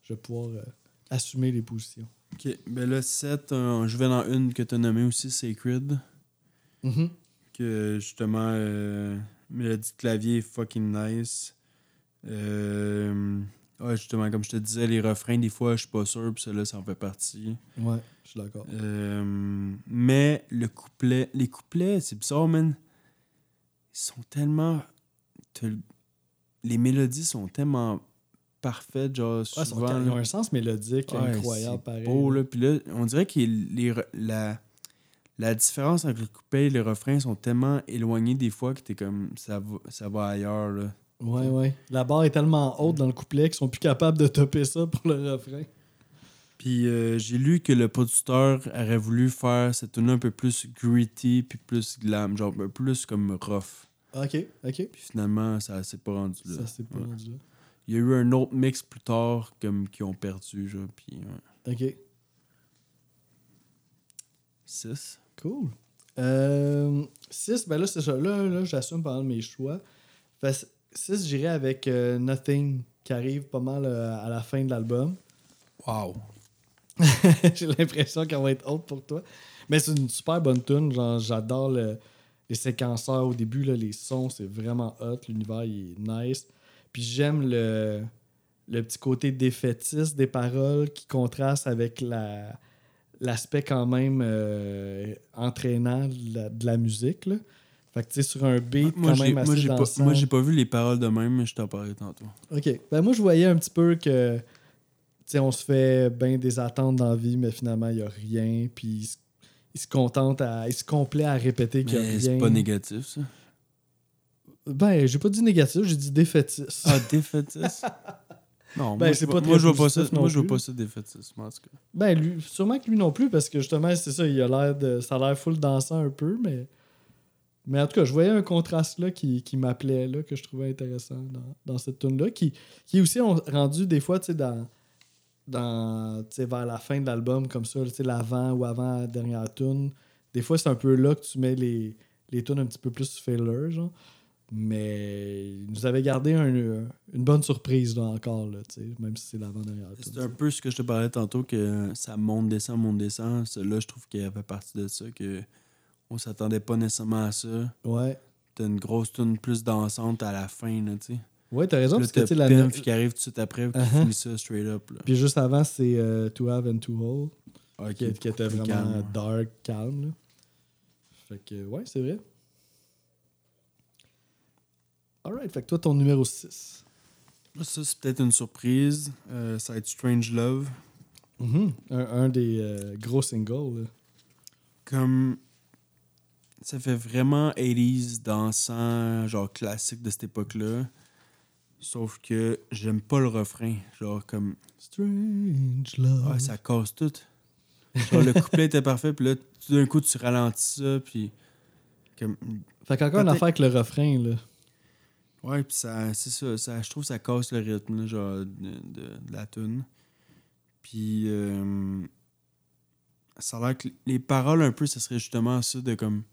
je vais pouvoir euh, assumer les positions. Ok. Ben là, 7, je vais dans une que tu as nommée aussi, Sacred. Mhm. Que justement, euh, mélodie de clavier est fucking nice. Euh, ouais, justement, comme je te disais, les refrains, des fois, je suis pas sûr, puis celui-là, ça en fait partie. Ouais, je suis d'accord. Euh, mais le couplet, les couplets, c'est bizarre, man. Ils sont tellement. Les mélodies sont tellement parfaites, genre, Ouais, ils souvent. ont un sens mélodique Ouais, incroyable, pareil. beau, là. Puis là, on dirait que les, la, la différence entre le couplet et le refrain sont tellement éloignés des fois que t'es comme. Ça va, ça va ailleurs, là. Ouais, ouais. La barre est tellement haute dans le couplet qu'ils sont plus capables de topper ça pour le refrain. Puis euh, j'ai lu que le producteur aurait voulu faire cette tune un peu plus gritty puis plus glam, genre un peu plus comme rough. Ok, ok. Puis finalement, ça s'est pas rendu là. Ça, c'est pas Ouais. rendu là. Il y a eu un autre mix plus tard comme qui ont perdu, genre, puis ouais. Ok. 6. Cool. 6, ben là, c'est ça. Là, là j'assume pendant mes choix. 6, j'irai avec euh, Nothing, qui arrive pas mal euh, à la fin de l'album. Wow. J'ai l'impression qu'elle va être haute pour toi. Mais c'est une super bonne tune. J'adore le- les séquenceurs au début, là, les sons, c'est vraiment hot. L'univers, il est nice. Puis j'aime le, le petit côté défaitiste des paroles qui contraste avec la l'aspect quand même euh, entraînant de la, de la musique. Là. Fait que tu sais, sur un beat Moi, quand même moi, assez j'ai pas, moi, j'ai pas vu les paroles de même, mais je t'en parlais tantôt. OK. Ben moi, je voyais un petit peu que, tu sais, on se fait bien des attentes dans la vie, mais finalement, il n'y a rien. Puis il se, contente à. Il se complaît à répéter qu'il n'y a rien. c'est pas négatif, ça? Ben, j'ai pas dit négatif, j'ai dit défaitiste. Ah, défaitiste? Non, Ben, moi, c'est pas moi, je vois pas ça, moi, je vois pas ça défaitisme, en tout cas. Ben, lui, sûrement que lui non plus, parce que justement, c'est ça, il a l'air de. Ça a l'air full dansant un peu, mais. Mais en tout cas, je voyais un contraste là qui, qui m'appelait, là, que je trouvais intéressant dans, dans cette tune-là, qui, qui est aussi rendu des fois, tu sais, dans. dans vers la fin de l'album, comme ça, tu sais, l'avant ou avant la dernière tune. Des fois, c'est un peu là que tu mets les, les tunes un petit peu plus filler, genre. Mais il nous avait gardé un- une bonne surprise, là, encore, là, même si c'est l'avant-dernière. C'est un peu ce que je te parlais tantôt, que ça monte, descend, monte, descend. Là, je trouve qu'il y avait partie de ça, que on s'attendait pas nécessairement à ça. Ouais. T'as une grosse tune plus dansante à la fin, là, tu sais. Ouais, t'as raison, Là, parce que tu la Pimp qui arrive tout de suite après, qui Uh-huh. finit ça straight up, là. Puis juste avant, c'est euh, To Have and To Hold, Ah, qui, qui était vraiment calme. dark, calme. Là. Fait que, ouais, c'est vrai. Alright, fait que toi, ton numéro 6. Là, Ça, c'est peut-être une surprise. Euh, ça va être Strange Love. un, un des euh, gros singles. là. Comme. Ça fait vraiment 80s dansant, genre classique de cette époque-là. Sauf que j'aime pas le refrain. Genre, comme. Strange Love. Ah, ça casse tout. Genre, le couplet était parfait, puis là, tout d'un coup, tu ralentis ça, puis. Comme. Fait qu'encore une affaire avec le refrain. Là. Ouais, puis ça, c'est ça, ça. Je trouve que ça casse le rythme, là, genre, de, de- de la tune. Puis. euh, ça a l'air que les paroles, un peu, ça serait justement ça de comme.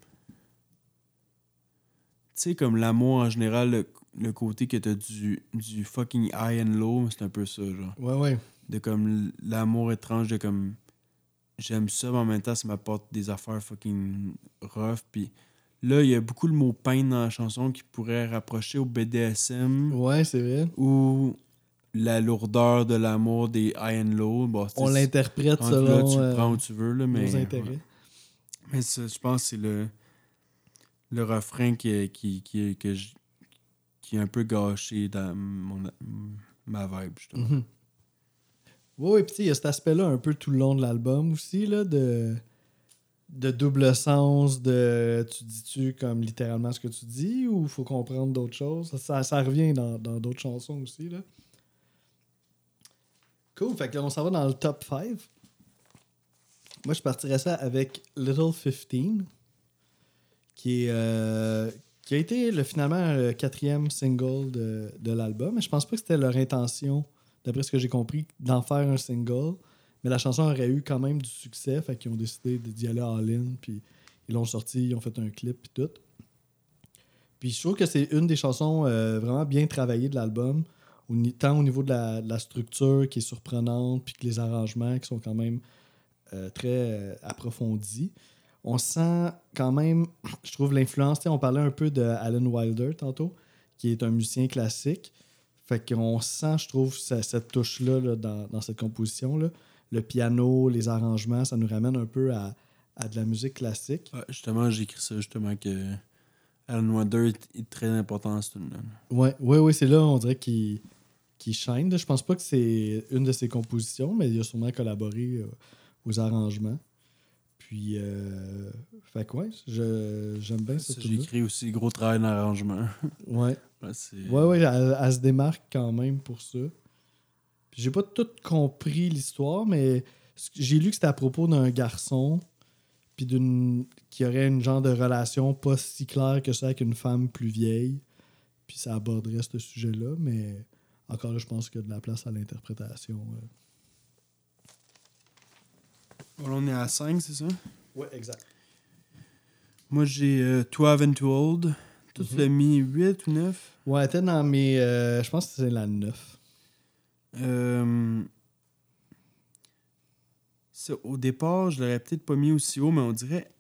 Tu sais, comme l'amour en général, le, le côté que t'as du, du fucking high and low, c'est un peu ça, genre. Ouais, ouais. De comme l'amour étrange, de comme. j'aime ça, mais en même temps, ça m'apporte des affaires fucking rough. Puis là, il y a beaucoup le mot pain dans la chanson qui pourrait rapprocher au BDSM. Ouais, c'est vrai. Ou la lourdeur de l'amour des high and low. Bon, On l'interprète selon. Là, tu le euh, prends où tu veux, là, mais. nos intérêts. ouais. Mais ça, je pense que c'est le, le refrain qui, qui, qui, que je- qui est un peu gâché dans mon, ma vibe, justement. Mhm. Oui, oui, puis il y a cet aspect-là un peu tout le long de l'album aussi, là, de, de double sens, de tu dis-tu comme littéralement ce que tu dis ou faut comprendre d'autres choses? Ça, ça, revient dans d'autres chansons aussi, là. Cool, fait que on s'en va dans le top 5. Moi, je partirais ça avec Little 15, qui, euh, qui a été le, finalement le quatrième single de, de l'album. Mais je pense pas que c'était leur intention, d'après ce que j'ai compris, d'en faire un single. Mais la chanson aurait eu quand même du succès, fait qu'ils ont décidé d'y aller all-in, puis ils l'ont sorti, ils ont fait un clip, puis tout. Puis je trouve que c'est une des chansons euh, vraiment bien travaillées de l'album, tant au niveau de la, structure qui est surprenante, puis que les arrangements qui sont quand même euh, très euh, approfondis. On sent quand même, je trouve, l'influence. On parlait un peu de Alan Wilder tantôt, qui est un musicien classique. Fait qu'on sent, je trouve, ce- cette touche-là là, dans, dans cette composition-là. Le piano, les arrangements, ça nous ramène un peu à, à de la musique classique. Ouais, justement, j'ai écrit ça, justement, que Alan Wilder est, très important dans ce tune-là. Ouais, ouais, ouais, c'est là, on dirait qu'il shine. là. Je pense pas que c'est une de ses compositions, mais il a sûrement collaboré euh, aux arrangements. Puis, euh, fait que ouais, je- j'aime bien Ça, écrit aussi gros travail d'arrangement. Ouais, Ouais, ouais, ouais, elle, elle se démarque quand même pour ça. J'ai pas tout compris l'histoire, mais j'ai lu que c'était à propos d'un garçon puis d'une qui aurait une genre de relation pas si claire que ça avec une femme plus vieille. Puis ça aborderait ce sujet-là, mais encore là, je pense qu'il y a de la place à l'interprétation. euh. Voilà, on est à 5, c'est ça? Ouais, exact. Moi, j'ai euh, 12 and Too Old. Toi, tu l'as mis 8 ou 9? Ouais, elle était dans mes. euh, je pense que c'est la 9. Euh, au départ, je l'aurais peut-être pas mis aussi haut, mais on dirait.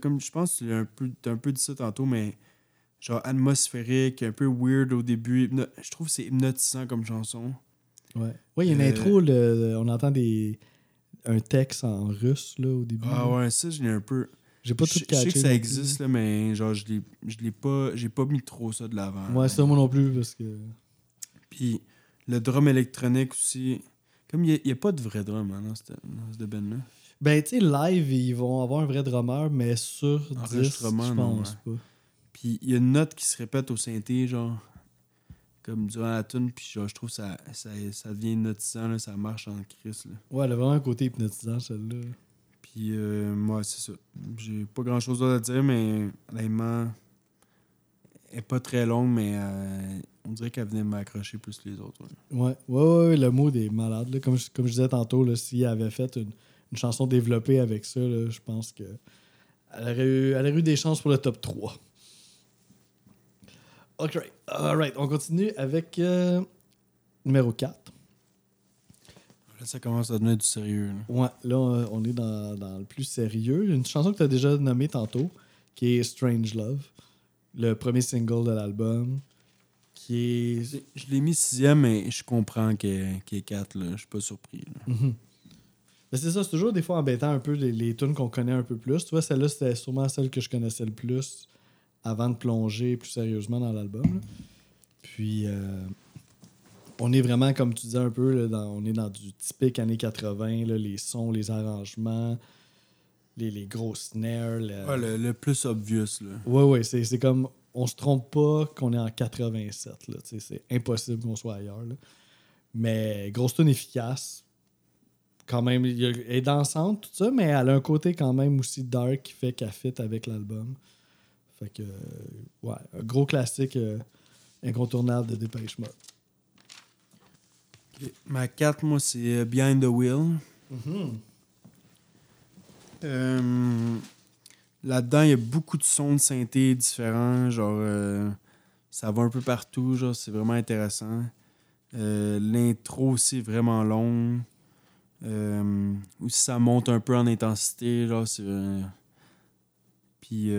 comme Je pense que tu as un peu, un peu dit ça tantôt, mais genre atmosphérique, un peu weird au début. Je trouve que c'est hypnotisant comme chanson. Ouais. Ouais, il y a une Euh, intro, le- on entend des un texte en russe là, au début. Ah ouais, ça, je l'ai un peu. J'ai pas je, tout je catché. sais que ça existe, là, mais genre, je l'ai, je l'ai pas. J'ai pas mis trop ça de l'avant. Ouais, ça moi non plus parce que. Puis le drum électronique aussi. Comme il n'y a, pas de vrai drum hein, dans cette, cette band-là. Ben, tu sais, live, ils vont avoir un vrai drummer, mais sur 10, Enregistrement, je non, pense pas. Puis il y a une note qui se répète au synthé, genre, comme durant la tune, puis genre, je trouve que ça, ça, ça devient hypnotisant, là, ça marche en crise. Là. Ouais, elle a vraiment un côté hypnotisant, celle-là. Puis euh, moi, c'est ça. J'ai pas grand chose d'autre à dire, mais honnêtement, elle est pas très longue, mais euh, on dirait qu'elle venait m'accrocher plus que les autres. ouais. Ouais, ouais, le mood est malade. Là. Comme, je, comme je disais tantôt, là, s'il avait fait une, une chanson développée avec ça, là, je pense que elle aurait, eu, elle aurait eu des chances pour le top 3. OK. Alright, on continue avec euh, numéro 4. Là, ça commence à devenir du sérieux. là. Ouais, là, on on est dans, dans le plus sérieux. Une chanson que tu as déjà nommée tantôt, qui est Strange Love, le premier single de l'album, qui est... Je l'ai mis sixième, mais je comprends qu'elle qu'elle est 4, là. Je suis pas surpris. là. Mhm. Mais c'est ça, c'est toujours des fois embêtant un peu les, les tunes qu'on connaît un peu plus. Tu vois, celle-là, c'était sûrement celle que je connaissais le plus avant de plonger plus sérieusement dans l'album. Puis, euh, on est vraiment, comme tu disais un peu, là, dans, on est dans du typique années 80, là, les sons, les arrangements, les, les gros snares. le- Ouais, le, le plus obvious, là. Ouais, ouais, c'est comme. On se trompe pas qu'on est en 87. Là, c'est impossible qu'on soit ailleurs. là. Mais grosse tune efficace. Quand même, elle est dansante, tout ça, mais elle a un côté quand même aussi dark qui fait qu'elle fit avec l'album. Fait que, euh, ouais, un gros classique euh, incontournable de Dépêche Mode. Ma 4, moi, c'est euh, Behind the Wheel. Euh, Là-dedans, il y a beaucoup de sons de synthé différents. Genre, euh, ça va un peu partout. Genre, c'est vraiment intéressant. Euh, L'intro aussi est vraiment longue. Euh, ou si ça monte un peu en intensité, là, c'est. euh, Puis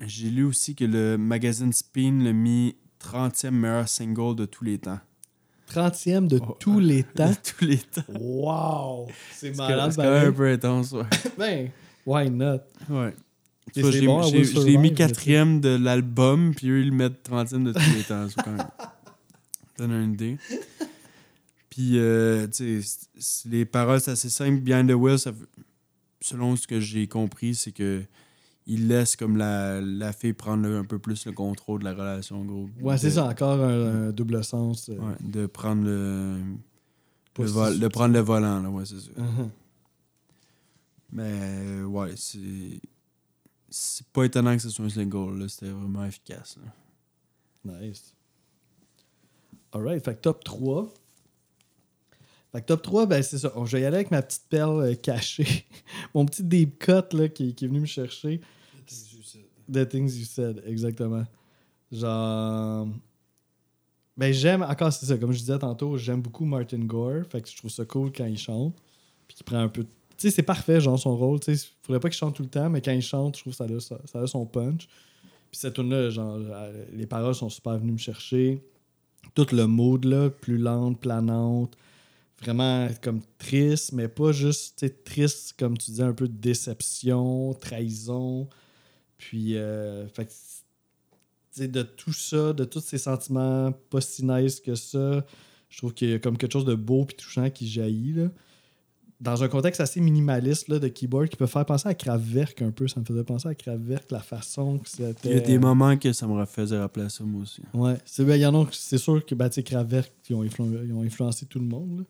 j'ai lu aussi que le magazine Spin l'a mis 30e meilleur single de tous les temps. 30e de Oh, tous les temps? De tous les temps. Wow! C'est C'est malade. quand même un peu intense, ouais. Ben, why not? ouais. Tu vois, bon, je l'ai mis quatrième de l'album, puis eux, ils le mettent 30e de tous les temps. Ça donne une idée. Puis, euh, tu sais, les paroles, c'est assez simple. Behind the Wheel, ça selon ce que j'ai compris, c'est que il laisse comme la, la fille prendre le- un peu plus le contrôle de la relation, gros. Ouais, c'est ça, encore un, un double sens. euh, Ouais, de prendre le, le vol- de prendre le volant, là, ouais, c'est ça. Uh-huh. Mais ouais, c'est. C'est pas étonnant que ce soit un single, là. C'était vraiment efficace. là. Nice. Alright, fait que top 3. Fait que top 3, ben c'est ça. Je vais y aller avec ma petite perle euh, cachée. Mon petit deep cut là, qui, qui est venu me chercher. The Things You Said, exactement. Genre. Ben j'aime, encore c'est ça, comme je disais tantôt, j'aime beaucoup Martin Gore. Fait que je trouve ça cool quand il chante. Puis qu'il prend un peu. de- sais, c'est parfait, genre son rôle. Tu sais, faudrait pas qu'il chante tout le temps, mais quand il chante, je trouve que ça a, ça, a son punch. Puis cette tune-là, genre, euh, les paroles sont super venues me chercher. Tout le mood, là, plus lente, planante. Vraiment comme triste, mais pas juste tu sais, triste, comme tu disais, un peu de déception, trahison. Puis, euh, fait que, de tout ça, de tous ces sentiments pas si nice que ça, je trouve qu'il y a comme quelque chose de beau puis touchant qui jaillit. Là. Dans un contexte assez minimaliste là, de keyboard qui peut faire penser à Kraftwerk un peu. Ça me faisait penser à Kraftwerk, la façon que c'était. Il y a des moments que ça me faisait rappeler à ça, moi aussi. Ouais, c'est ben, il y en a, c'est sûr que ben, Kraftwerk, ils ont, influ- ils ont influencé tout le monde. là.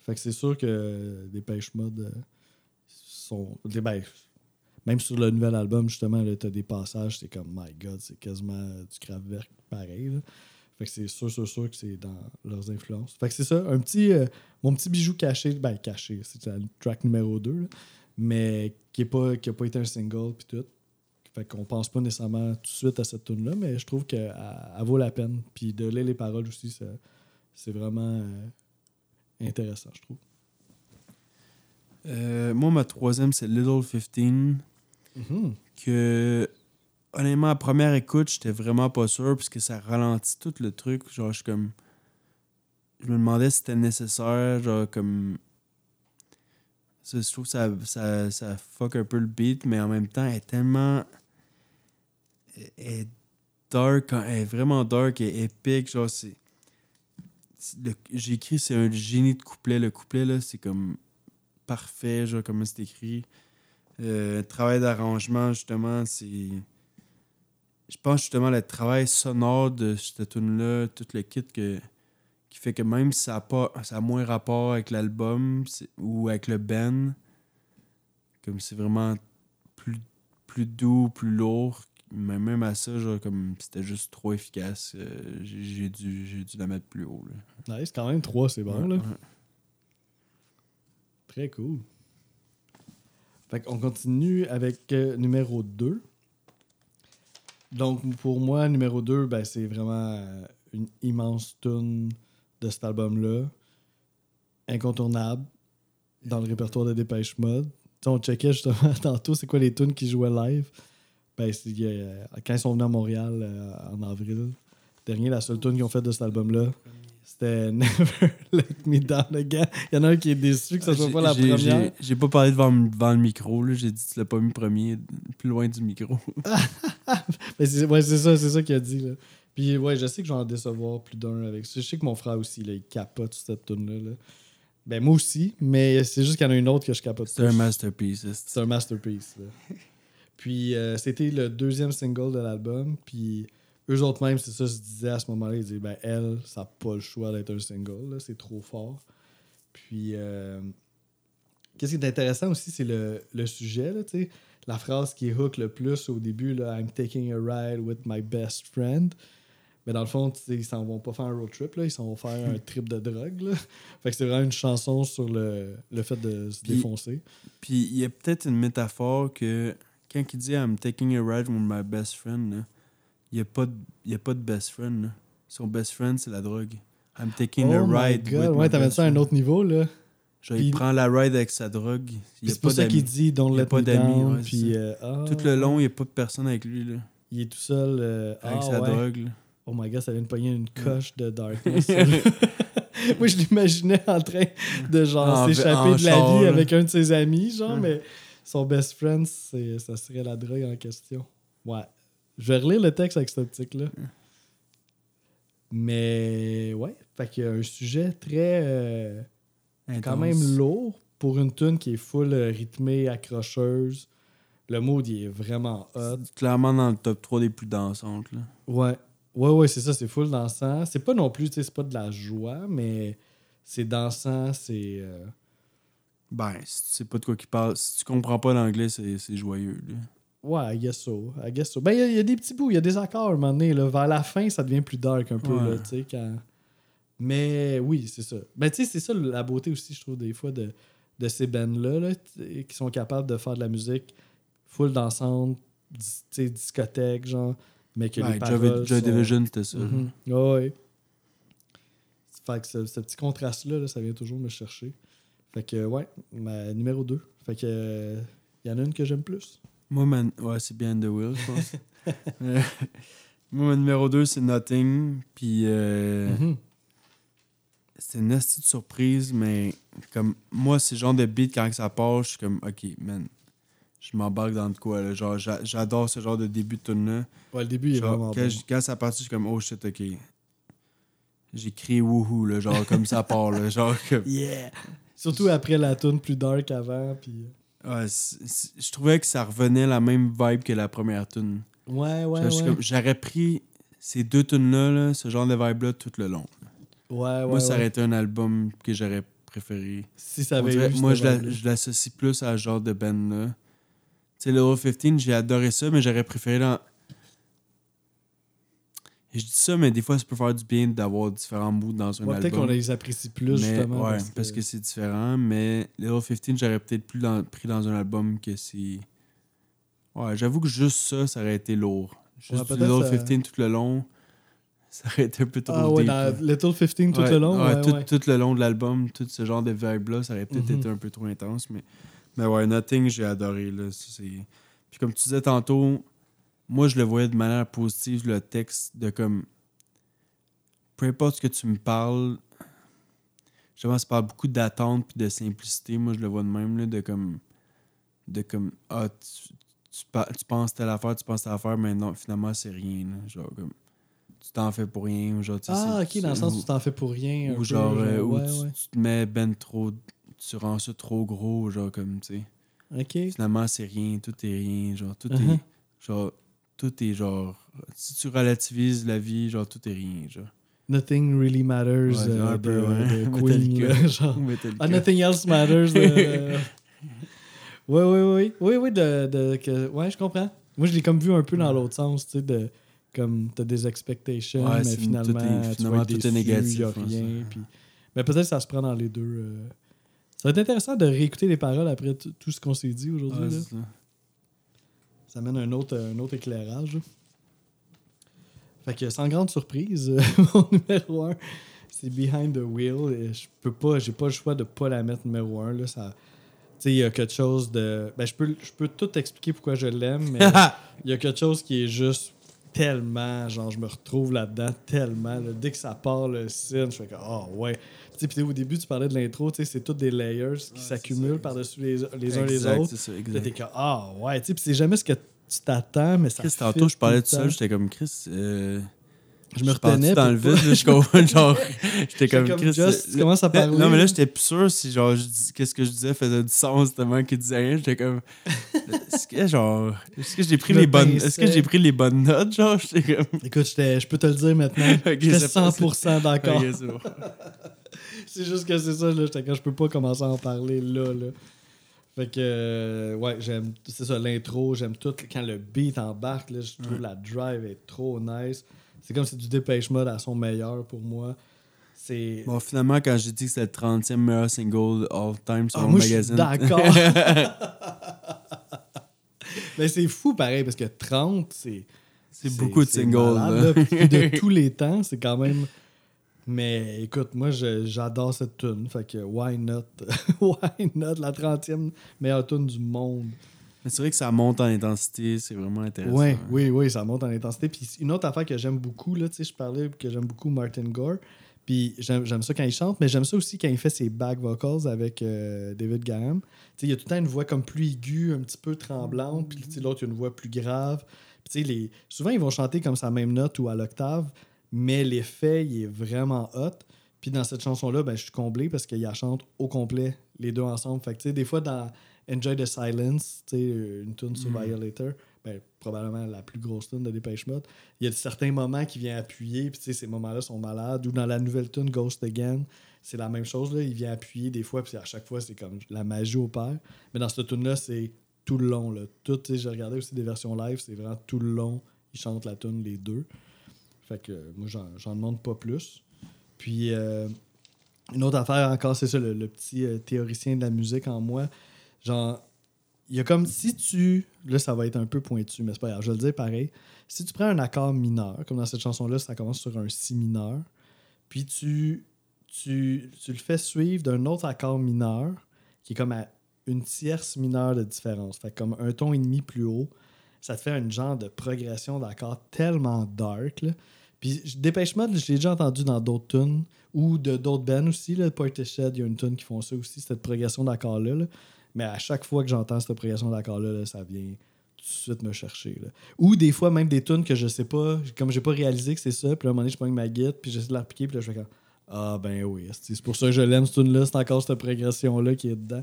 Fait que c'est sûr que des pêches mode euh, sont. ben, même sur le nouvel album, justement, tu as des passages, c'est comme My God, c'est quasiment euh, du Kraftwerk pareil. là. Fait que c'est sûr, sûr, sûr que c'est dans leurs influences. Fait que c'est ça, un petit. euh, mon petit bijou caché, ben caché, c'est la track numéro 2, là, mais qui n'a pas, qui a pas été un single, puis tout. Fait qu'on pense pas nécessairement tout de suite à cette tune là mais je trouve qu'elle elle vaut la peine. Puis de lire les paroles aussi, c'est vraiment euh, intéressant, je trouve. Euh, moi, ma troisième, c'est Little 15. Que, honnêtement, à première écoute, j'étais vraiment pas sûr, puisque ça ralentit tout le truc. Genre, je suis comme. Je me demandais si c'était nécessaire, genre, comme. Ça, je trouve que ça, ça, ça fuck un peu le beat, mais en même temps, elle est tellement. Elle est dark, elle est vraiment dark et épique. Genre, c'est. J'ai c'est un génie de couplet. Le couplet, là, c'est comme parfait, genre, comment c'est écrit. Euh, travail d'arrangement, justement, c'est. Je pense justement le travail sonore de cette tune-là, tout le kit que, qui fait que même si ça a, pas, ça a moins rapport avec l'album ou avec le band, comme c'est vraiment plus, plus doux, plus lourd, mais même à ça, genre, comme c'était juste trop efficace, euh, j'ai j'ai dû, j'ai dû la mettre plus haut. Là. Nice, quand même, 3, c'est bon. Ouais, là. ouais. Très cool. Fait qu'on continue avec euh, numéro 2. Donc, pour moi, numéro 2, ben, c'est vraiment euh, une immense tune de cet album-là. Incontournable dans le répertoire de Dépêche Mode. Tu sais, on checkait justement tantôt c'est quoi les tunes qui jouaient live? Ben, euh, quand ils sont venus à Montréal euh, en avril dernier, la seule tune qu'ils ont faite de cet album-là, c'était Never Let Me Down Again. Il y en a un qui est déçu que ce soit pas la première. j'ai- pas parlé devant, devant le micro, là. j'ai dit que tu l'as pas mis premier, plus loin du micro. Mais c'est, ouais, c'est ça, c'est ça qu'il a dit. Là. Puis ouais, je sais que je vais en décevoir plus d'un avec ça. Je sais que mon frère aussi, là, il capote sur cette tune là Ben moi aussi, mais c'est juste qu'il y en a une autre que je capote C'est un masterpiece. c'est- C'est un masterpiece. là. puis euh, c'était le deuxième single de l'album. Puis eux autres même, c'est ça, se disaient à ce moment-là. Ils disaient, ben elle, ça n'a pas le choix d'être un single. là, C'est trop fort. Puis euh, qu'est-ce qui est intéressant aussi, c'est le, le sujet. Là, tu sais. la phrase qui hook le plus au début, là, I'm taking a ride with my best friend. Mais dans le fond, tu sais, ils s'en vont pas faire un road trip, là, ils s'en vont faire un trip de drogue. Là. Fait que c'est vraiment une chanson sur le, le fait de se Puis- défoncer. Puis il y a peut-être une métaphore que quand il dit I'm taking a ride with my best friend, là, il n'y a, pas de- y a pas de best friend. là. Son best friend, c'est la drogue. I'm taking a Oh my ride God. with Ouais, t'avais ça à un autre niveau, là. Genre, il prend la ride avec sa drogue. Il a C'est pour pas ça qu'il d'amis. dit Don't Il y a pas d'amis, puis, euh, ah, Tout le long, il n'y a pas de personne avec lui, là. Il est tout seul. euh, Avec ah, sa ouais. drogue, là. Oh my god, ça vient de pogner une coche de darkness. Moi, je l'imaginais en train de genre En- s'échapper de la char, vie là. avec un de ses amis, genre, Ouais. mais son best friend, c'est, ça serait la drogue en question. Ouais. Je vais relire le texte avec cette optique-là. Mais ouais, fait qu'il y a un sujet très euh, quand même lourd pour une tune qui est full euh, rythmée, accrocheuse. Le mood il est vraiment hot. C'est clairement dans le top 3 des plus dansantes, là. Ouais. Ouais, ouais, c'est ça, c'est full dansant. C'est pas non plus, tu sais, c'est pas de la joie, mais c'est dansant, c'est. euh, Ben, si tu sais pas de quoi qu'il parle, si tu comprends pas l'anglais, c'est joyeux, là. Ouais, I guess so. I guess so. Ben, il y a- il y, a des petits bouts, il y a des accords à un moment donné. Là. Vers la fin, ça devient plus dark un peu, Ouais. là, tu sais, quand... Mais oui, c'est ça. Ben, tu sais, c'est ça la beauté aussi, je trouve, des fois, de, de ces bands-là, là, qui sont capables de faire de la musique full dansante, dis- discothèque, genre, mais que les Ben, Joy, paroles Joy sont- Division, c'était ça. Mhm. Ouais, ouais. Fait que ce, ce petit contraste-là, là, ça vient toujours me chercher. Fait que, ouais, ma numéro 2. Fait que, il y en a une que j'aime plus. Moi, man... ouais, c'est bien The Will, je pense. Euh, Moi, mon numéro 2, c'est Nothing. Puis, euh, Mhm. c'est une petite surprise, mais comme moi, c'est le genre de beat quand ça part, je suis comme, ok, man, je m'embarque dans de quoi. Là. Genre, j'a- j'adore ce genre de début de tune là Ouais, le début, il est vraiment quand, bon. quand ça part, je suis comme, oh shit, ok. J'ai crié wouhou, là, genre comme ça part, là, genre comme. Yeah! Surtout après la tune plus dark avant, puis... Je trouvais que ça revenait la même vibe que la première tune. Ouais, ouais, J'aurais pris ces deux tunes-là, là, ce genre de vibe-là, tout le long. Ouais, ouais, moi, ça aurait été un album que j'aurais préféré. Si ça avait dirait- eu moi, je l'associe plus à ce genre de band-là. Tu sais, Level 15, j'ai adoré ça, mais j'aurais préféré je dis ça, mais des fois, ça peut faire du bien d'avoir différents moods dans un Ouais, peut-être album. qu'on les apprécie plus, justement. ouais, parce que, c'est différent. Mais Level 15, j'aurais peut-être plus dans- pris dans un album que c'est. Ouais, j'avoue que juste ça, ça aurait été lourd. Juste Ouais, du ça- 15 tout le long, ça aurait été un peu trop Ah ouais, deep, dans. Little 15 tout le long, ouais, tout, tout le long de l'album, tout ce genre de vibe-là, ça aurait peut-être Mhm. été un peu trop intense. Mais, mais ouais, Nothing, j'ai adoré. Là. Puis comme tu disais tantôt, moi, je le voyais de manière positive, le texte, de comme. Peu importe ce que tu me parles, justement, ça parle beaucoup d'attente puis de simplicité. Moi, je le vois de même, là, de comme. De comme. Ah, tu, tu, tu penses telle affaire, tu penses telle affaire, mais non, finalement, c'est rien. là. genre, comme. Tu t'en fais pour rien. ou Genre, tu sais, Ah, ok, dans le sens où tu t'en fais pour rien. ou peu, genre, euh, où ouais, tu, ouais. tu te mets ben trop. Tu rends ça trop gros, genre comme, tu sais. Ok. Finalement, c'est rien, tout est rien, genre, tout Uh-huh. est. Genre, tout est genre. Si tu relativises la vie, genre, tout est rien, genre. Nothing really matters Ouais, euh, de, ouais. de Queen. Là, genre. Ah, Nothing else matters. de- Oui, oui, oui. Oui, oui, de, de, que... ouais, je comprends. Moi, je l'ai comme vu un peu dans l'autre sens, tu sais, de comme t'as des expectations, Ouais, mais finalement, tout est- tu finalement, être tout est négatif, y a rien. Puis... Mais peut-être que ça se prend dans les deux. euh. Ça va être intéressant de réécouter les paroles après tout ce qu'on s'est dit aujourd'hui. Ouais, ça. Amène un autre, un autre éclairage. Fait que sans grande surprise, mon numéro 1, c'est Behind the Wheel. Et je peux pas, j'ai pas le choix de pas la mettre numéro 1. Là, ça, tu sais, il y a quelque chose de. Ben, je peux, je peux tout expliquer pourquoi je l'aime, mais il y a quelque chose qui est juste tellement. Genre, je me retrouve là-dedans tellement. là. Dès que ça part le scène, je fais que, ah ouais. Puis au début, tu parlais de l'intro, c'est tous des layers qui s'accumulent par-dessus les, les uns les autres. c'est ça, exact. t'es comme, ah ouais, tu sais, puis c'est jamais ce que tu t'attends, mais ça Chris, tantôt, je parlais tout seul, j'étais comme Chris. euh, Je me retenais. dans le vide, je comprends, genre, j'étais comme, comme, Chris. Just, tu commences à parler, Non, mais là, j'étais plus sûr si, genre, qu'est-ce que je disais faisait du sens tellement qu'il disait rien. J'étais comme, est-ce que, genre, est-ce que j'ai pris les bonnes, pinçais. est-ce que j'ai pris les bonnes notes, genre, j'étais comme, Écoute, je peux te le dire maintenant. J'étais c'est pas- 100% d'accord. C'est. C'est juste que c'est ça, là. Quand je peux pas commencer à en parler là, là. Fait que, euh, ouais, j'aime, c'est ça, l'intro, j'aime tout. Quand le beat embarque, là, je trouve la drive est trop nice. C'est comme si du Dépêche Mode à son meilleur pour moi. C'est. Bon, finalement, quand j'ai dit que c'était le 30e meilleur single all time sur Ah, le moi, je suis magazine. d'accord. Mais c'est fou pareil, parce que 30, c'est. c'est beaucoup de c'est singles, malade, là. de tous les temps, c'est quand même Mais écoute, moi, j'adore cette tune. Fait que why not? why not? La 30e meilleure tune du monde? Mais c'est vrai que ça monte en intensité, c'est vraiment intéressant. Ouais, oui, oui, ça monte en intensité. Puis une autre affaire que j'aime beaucoup, là, tu sais, je parlais que j'aime beaucoup Martin Gore. Puis j'aime ça quand il chante, mais j'aime ça aussi quand il fait ses back vocals avec euh, David Graham. Tu sais, il y a tout le temps une voix comme plus aiguë, un petit peu tremblante, puis l'autre, il y a une voix plus grave. Puis tu sais, les... souvent, ils vont chanter comme sa même note ou à l'octave, mais l'effet, il est vraiment hot. Puis dans cette chanson-là, ben, je suis comblé parce qu'il la chante au complet, les deux ensemble. Fait que des fois, dans Enjoy the Silence, une tune sur Mm. Violator, ben, probablement la plus grosse tune de Dépêche Mode, il y a certains moments qui vient appuyer, puis ces moments-là sont malades. Ou dans la nouvelle tune Ghost Again, c'est la même chose, là, il vient appuyer des fois, puis à chaque fois, c'est comme la magie au père. Mais dans cette tune-là, c'est tout le long. Là. Tout, j'ai regardé aussi des versions live, c'est vraiment tout le long. Ils chantent la tune les deux. Fait que euh, moi, j'en, demande pas plus. Puis, euh, une autre affaire encore, c'est ça, le, petit euh, théoricien de la musique en moi. Genre, il y a comme si tu. Là, ça va être un peu pointu, mais c'est pas grave, je vais le dire pareil. Si tu prends un accord mineur, comme dans cette chanson-là, ça commence sur un si mineur, puis tu, tu, tu le fais suivre d'un autre accord mineur qui est comme à une tierce mineure de différence. Fait comme un ton et demi plus haut, ça te fait un genre de progression d'accords tellement dark. Là. Puis Dépêche Mode, je l'ai déjà entendu dans d'autres tunes ou de d'autres bands aussi. Là. Portishead, il y a une tune qui font ça aussi, cette progression d'accords-là. là. Mais à chaque fois que j'entends cette progression d'accords-là, là, ça vient tout de suite me chercher. Ou des fois, même des tunes que je sais pas, comme j'ai pas réalisé que c'est ça, puis à un moment donné, je prends ma guide, puis j'essaie de la repiquer, puis là, je fais comme Ah, ben oui, c'est pour ça que je l'aime, cette tune-là, c'est encore cette progression-là qui est dedans.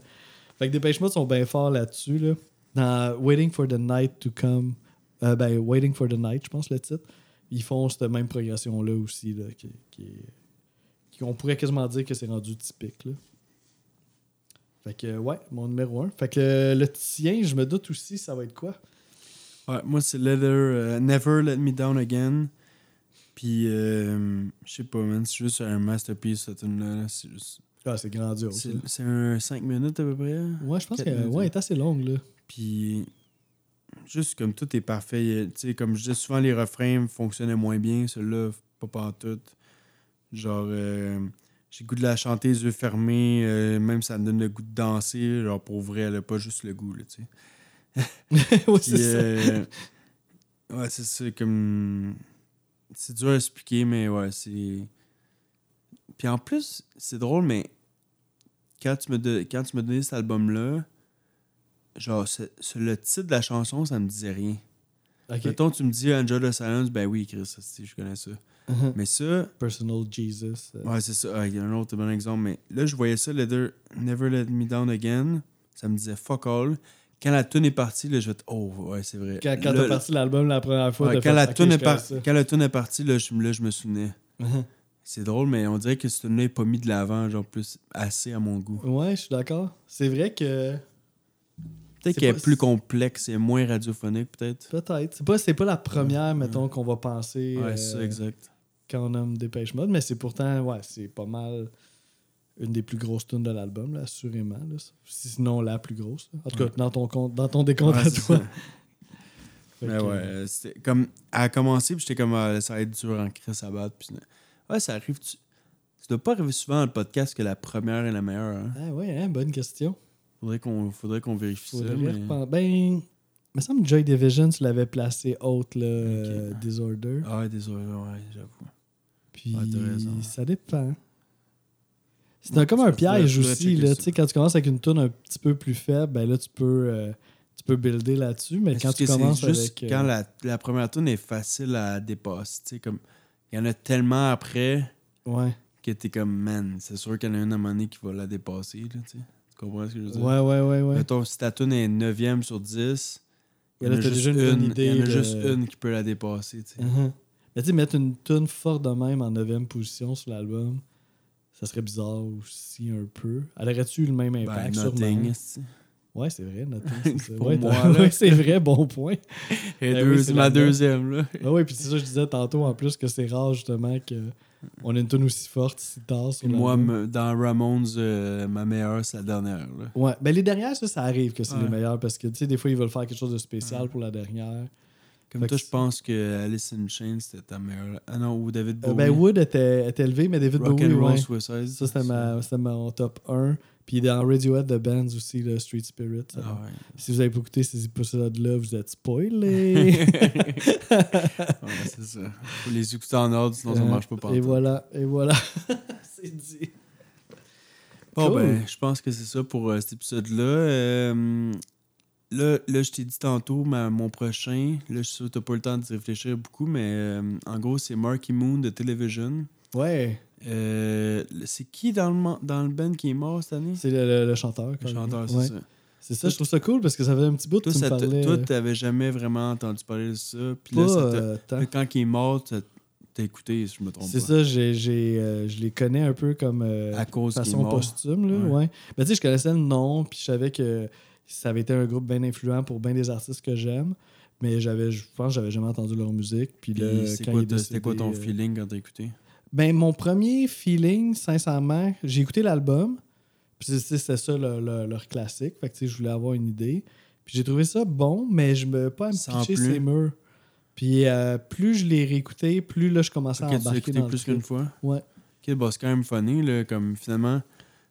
Fait que Dépêche sont bien forts là-dessus. Là. Dans Waiting for the Night to Come, euh, ben, Waiting for the Night, je pense le titre, ils font cette même progression-là aussi, là, qui, qui on pourrait quasiment dire que c'est rendu typique. Là. Fait que, ouais, mon numéro 1. Fait que le tien, je me doute aussi, ça va être quoi? Ouais, moi, c'est Leather, euh, Never Let Me Down Again. Puis, euh, je sais pas, man, c'est juste un masterpiece, cette tune-là. C'est juste- Ah, c'est grandiose. C'est un 5 minutes à peu près. Ouais, je pense minutes, ouais, elle est assez longue, là. Puis, juste comme tout est parfait. a- Tu sais, comme je disais, souvent les refrains fonctionnaient moins bien. Celui-là, pas pantoute. Genre, euh, j'ai le goût de la chanter les yeux fermés. euh, même ça me donne le goût de danser. Genre, pour vrai, là, pas juste le goût, là, tu sais. ouais, c'est ça. euh, ouais, c'est ça, comme. C'est dur à expliquer, mais ouais, c'est. Puis en plus, c'est drôle, mais quand tu me, don- quand tu me donnais cet album-là, genre, le titre de la chanson, ça me disait rien. Ok. Mettons, tu me dis Enjoy the Silence, ben oui, Chris, ça, c'est- je connais ça. Uh-huh. Mais ça, Personal Jesus. euh, ouais, c'est ça. Ah, Il y a un autre bon exemple, mais là, je voyais ça, Leather, Never Let Me Down Again. Ça me disait fuck all. Quand la tune est partie, là, je vais oh, ouais, c'est vrai. Quand, quand t'as parti l'album la première fois, Ouais, quand, fait, la Ok, tune je est par- quand la tune est partie, là, je, là, je me souvenais. Uh-huh. C'est drôle, mais on dirait que ce tune-là n'est pas mis de l'avant, genre plus assez à mon goût. Ouais, je suis d'accord. C'est vrai que. Peut-être qu'elle est plus complexe et moins radiophonique, peut-être. Peut-être. C'est pas, c'est pas la première, mettons, qu'on va penser Ouais, euh, c'est ça, exact. quand on nomme Dépêche Mode, mais c'est pourtant, ouais, c'est pas mal une des plus grosses tunes de l'album, là, assurément. Là, sinon la plus grosse. En tout cas, Ouais. dans ton compte, dans ton décompte Ouais, à toi. Mais que, ouais, euh, comme. Elle a commencé, puis j'étais comme, ah, ça va être dur en crise à battre. Puis, ouais, ça arrive. Tu... Ça doit pas arriver souvent dans le podcast que la première est la meilleure. Hein? Ah ouais, hein, bonne question. Faudrait qu'on faudrait qu'on vérifie Faudrait ça. mais- Ben, il me semble que Joy Division, tu l'avais placé haute, là, euh, Ok. Disorder. Ah, désolé, ouais, j'avoue. Puis Ouais, ça dépend. C'est Ouais, comme un piège aussi. Là, ça. Tu sais, quand tu commences avec une tune un petit peu plus faible, ben là, tu peux, euh, tu peux builder là-dessus. Mais Mais quand tu commences juste avec. euh, quand la, la première tune est facile à dépasser. Tu sais, comme. Il y en a tellement après Ouais. que t'es comme, man, c'est sûr qu'il y en a une à un moment donné qui va la dépasser. Là, tu sais. Tu comprends ce que je veux dire? ouais, ouais, ouais, ouais. Mettons, si ta tune est 9e sur 10, il y en a juste une bonne une, idée il y en a de- juste une qui peut la dépasser. tu sais. Uh-huh. Mais tu sais, mettre une tune forte de même en 9 position sur l'album, ça serait bizarre aussi un peu. Elle aurait-tu eu le même Ben, impact nothing, sûrement? esti. Ouais, c'est vrai, Nothing. c'est Ouais, ouais, vrai, bon point. Et Ben deux- oui, c'est ma deuxième, là. Ah oui, puis c'est ça que je disais tantôt en plus que c'est rare justement que on ait une tune aussi forte si tard sur moi, me- dans Ramones, euh, ma meilleure, c'est la dernière. Là. Ouais, ben les dernières, ça, ça arrive que c'est Ouais. les meilleures parce que tu sais, des fois, ils veulent faire quelque chose de spécial Ouais. pour la dernière. Comme Fait toi, je pense que Alice in Chains, c'était ta meilleure. Ah non, ou David Euh, Bowie. ben, Wood était, était élevé, mais David Rock Bowie, Roll ouais. Ça, c'était ma- mon top 1. Puis dans Radiohead The Bands aussi, le Street Spirit. Ah ouais. Si vous avez pas écouté ces épisodes-là, vous êtes spoilés. Ouais, c'est ça. Faut les écouter en ordre, sinon ça Euh, marche pas partout. Et voilà, et voilà. C'est dit. Bon, Cool. ben, je pense que c'est ça pour euh, cet épisode-là. Euh, là, là, je t'ai dit tantôt, ma- mon prochain, là, je suis sûr que t'as pas le temps d'y réfléchir beaucoup, mais euh, en gros, c'est Marky Moon de Television. Ouais, Euh, c'est qui dans le, dans le band qui est mort cette année? c'est le, le- le chanteur. Le chanteur, c'est Ouais. ça. C'est ça, je trouve ça cool parce que ça fait un petit bout que Toi, tu ça te- parlais. toi, t'avais jamais vraiment entendu parler de ça. Puis là, ça euh, quand il est mort, t'as écouté, si je me trompe C'est pas. ça, j'ai, j'ai, euh, je les connais un peu comme euh, À cause est façon posthume. Là, Ouais. ouais. Ben, tu sais, je connaissais le nom, puis je savais que ça avait été un groupe bien influent pour bien des artistes que j'aime. Mais j'avais, je pense que j'avais jamais entendu leur musique. Puis Puis quoi C'était quoi ton euh, feeling quand t'as écouté? Ben, mon premier feeling, sincèrement, j'ai écouté l'album. Puis c'est- c'est- c'était ça le- le- leur classique. Fait que tu je voulais avoir une idée. Puis j'ai trouvé ça bon, mais je me pas à me Sans pitcher plus. ces murs. Puis euh, plus je l'ai réécouté, plus là, je commençais à tu embarquer écouté dans plus qu'une fois? Ouais. Ok, bah, c'est quand même funny, là, comme finalement,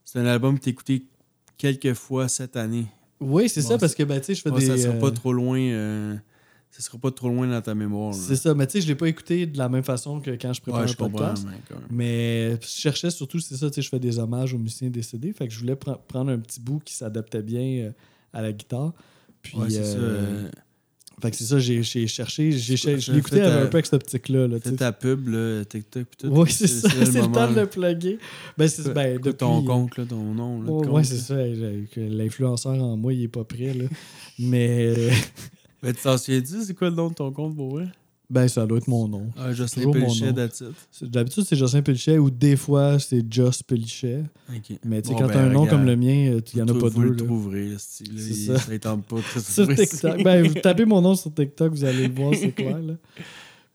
c'est un album que t'as écouté quelques fois cette année. Oui, c'est Bon, ça, parce que ben, je fais Bon, des. ça sera euh, pas trop loin. euh, ça sera pas trop loin dans ta mémoire. C'est ça, mais tu sais, je l'ai pas écouté de la même façon que quand je prépare Ouais, je comprends. podcast. mais je cherchais surtout, c'est ça, tu sais, je fais des hommages aux musiciens décédés. Fait que je voulais pre- prendre un petit bout qui s'adaptait bien euh, à la guitare. Puis, Ouais, Fait que c'est ça, j'ai cherché, j'ai C'est écouté un peu avec cette optique-là. Là, sais. ta pub, là, TikTok pis tout. Oui, c'est ça, c'est le temps de le plugger. Ben, c'est ben, depuis... ton compte, là, ton nom. Là, ouais, c'est ça. L'influenceur en moi, il est pas prêt. Là. Mais, euh, Ben, tu t'en souviens-tu, c'est quoi le nom de ton compte pour vrai? Ben, ça doit être mon nom. Ah, Jocelyn. C'est- D'habitude, c'est Jocelyn Pellichet ou des fois, c'est Joss Pellichet. Ok. Mais tu sais, Bon, quand ben, t'as un nom regarde, comme le mien, euh, il y en a vous- pas vous deux. le là. trouverez, C'est ça. ça ne tente pas très Sur. TikTok. ben, vous tapez mon nom sur TikTok, vous allez le voir, c'est clair. Là.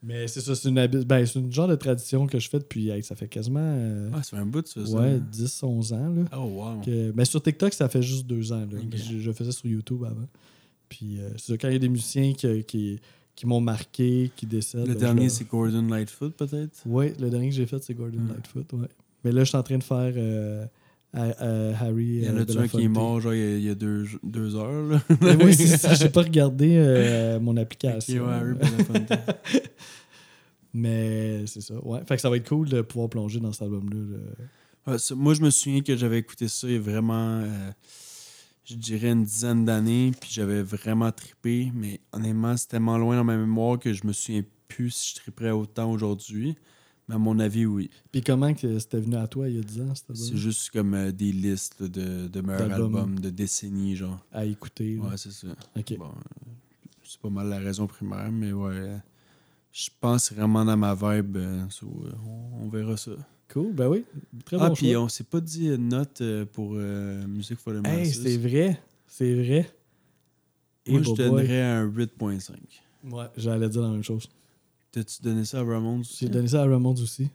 Mais c'est ça, c'est une, ben, c'est une genre de tradition que je fais depuis, hey, ça fait quasiment euh, Ah, ça fait un bout de ça. ouais, 10-11 ans. Là. Oh, wow. Que- mais sur TikTok, ça fait juste deux ans. Là. Je, je faisais sur YouTube avant. Puis euh, c'est quand il y a des musiciens qui, qui, qui m'ont marqué, qui décèdent. Le ben, dernier, je c'est Gordon Lightfoot, peut-être? Ouais, le dernier que j'ai fait, c'est Gordon. Lightfoot. Ouais. Mais là, je suis en train de faire euh, à- à Harry. Il y en euh, a-tu un qui est mort, genre, il y a, a deux, deux heures, là? Mais oui, c'est ça. J'ai pas regardé euh, mon application. ouais, Harry Belafonte. Mais c'est ça. Ouais. Fait que ça va être cool de pouvoir plonger dans cet album-là. là. Ouais, ça- moi, je me souviens que j'avais écouté ça a vraiment, euh, je dirais, une dizaine d'années, puis j'avais vraiment trippé, mais honnêtement, c'est tellement loin dans ma mémoire que je me souviens plus si je tripperais autant aujourd'hui. Mais à mon avis, oui. Puis comment que c'était venu à toi il y a 10 ans, C'est juste comme euh, des listes là, de, de meilleurs albums de décennies, genre. À écouter. Ouais, c'est ça. Ok. Bon, euh, c'est pas mal la raison primaire, mais ouais. Je pense vraiment dans ma vibe. euh, so, euh, on, on verra ça. Cool. Ben oui. Très ah, bon puis on s'est pas dit une note euh, pour euh, Music for the Hey, Masses. c'est vrai. C'est vrai. Moi, Eh, je donnerais un 8.5. Ouais, j'allais dire la même chose. T'as-tu donné ça à Ramones aussi? J'ai donné ça à Ramones aussi.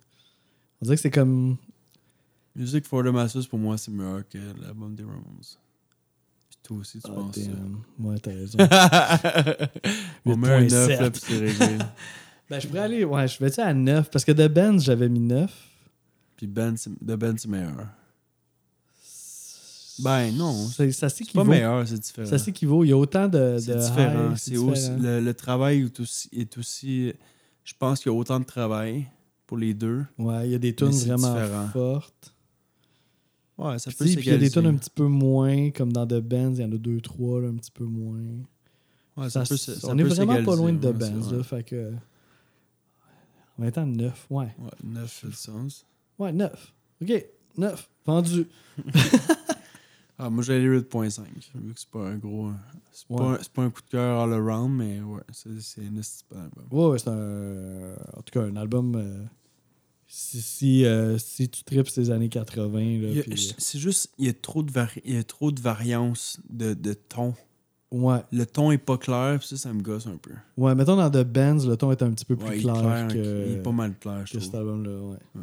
On dirait que c'est comme. Music for the Masses, pour moi, c'est meilleur que l'album des Ramones. Puis toi aussi, tu Ah, penses ça. Ouais, t'as raison. On met un 9, 8.7. là, puis c'est réglé. ben, je pourrais aller. Ouais, je vais-tu à 9 Parce que The Benz, j'avais mis 9. Puis Ben, The Ben, c'est meilleur. Ben, non. C'est- Ça C'est pas s'équivaut. meilleur, c'est différent. Ça s'équivaut. Il y a autant de. C'est de différent. C'est aussi, différent. le, le travail est aussi, est aussi. Je pense qu'il y a autant de travail pour les deux. Ouais, il y a des tunes vraiment différent. fortes. Ouais, ça peut puis il y a des tunes un petit peu moins, comme dans The Benz, il y en a deux, trois, là, un petit peu moins. Ouais, ça Ça- peut ça on peut est vraiment pas loin de The ouais, Benz, là, fait que. En même temps, 9, ouais. Ouais, 9 fait le sens. Ouais, 9. Ok, 9. Vendu. Ah, moi, j'ai 8.5. Vu que c'est pas un gros. C'est Ouais. pas, pas un coup de cœur all around, mais ouais, c'est c'est un album. Ouais, ouais, c'est un. En tout cas, un album. euh, si, si, euh, si tu tripes ces années 80, là, Il y a- puis, C'est juste, il y a trop de, vari- il y a trop de variances de, de ton. ouais. Le ton est pas clair, ça, ça me gosse un peu. Ouais, mettons dans The Benz, le ton est un petit peu plus Ouais, il est clair, que, il est pas mal clair, je que cet album-là. Ouais.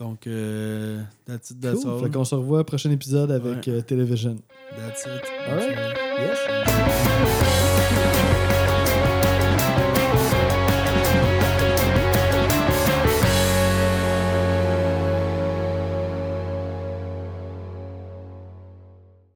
Donc, euh, that's it, that's Cool. all. Fait qu'on se revoit au prochain épisode avec Ouais. euh, Television. That's it. All right. Yes.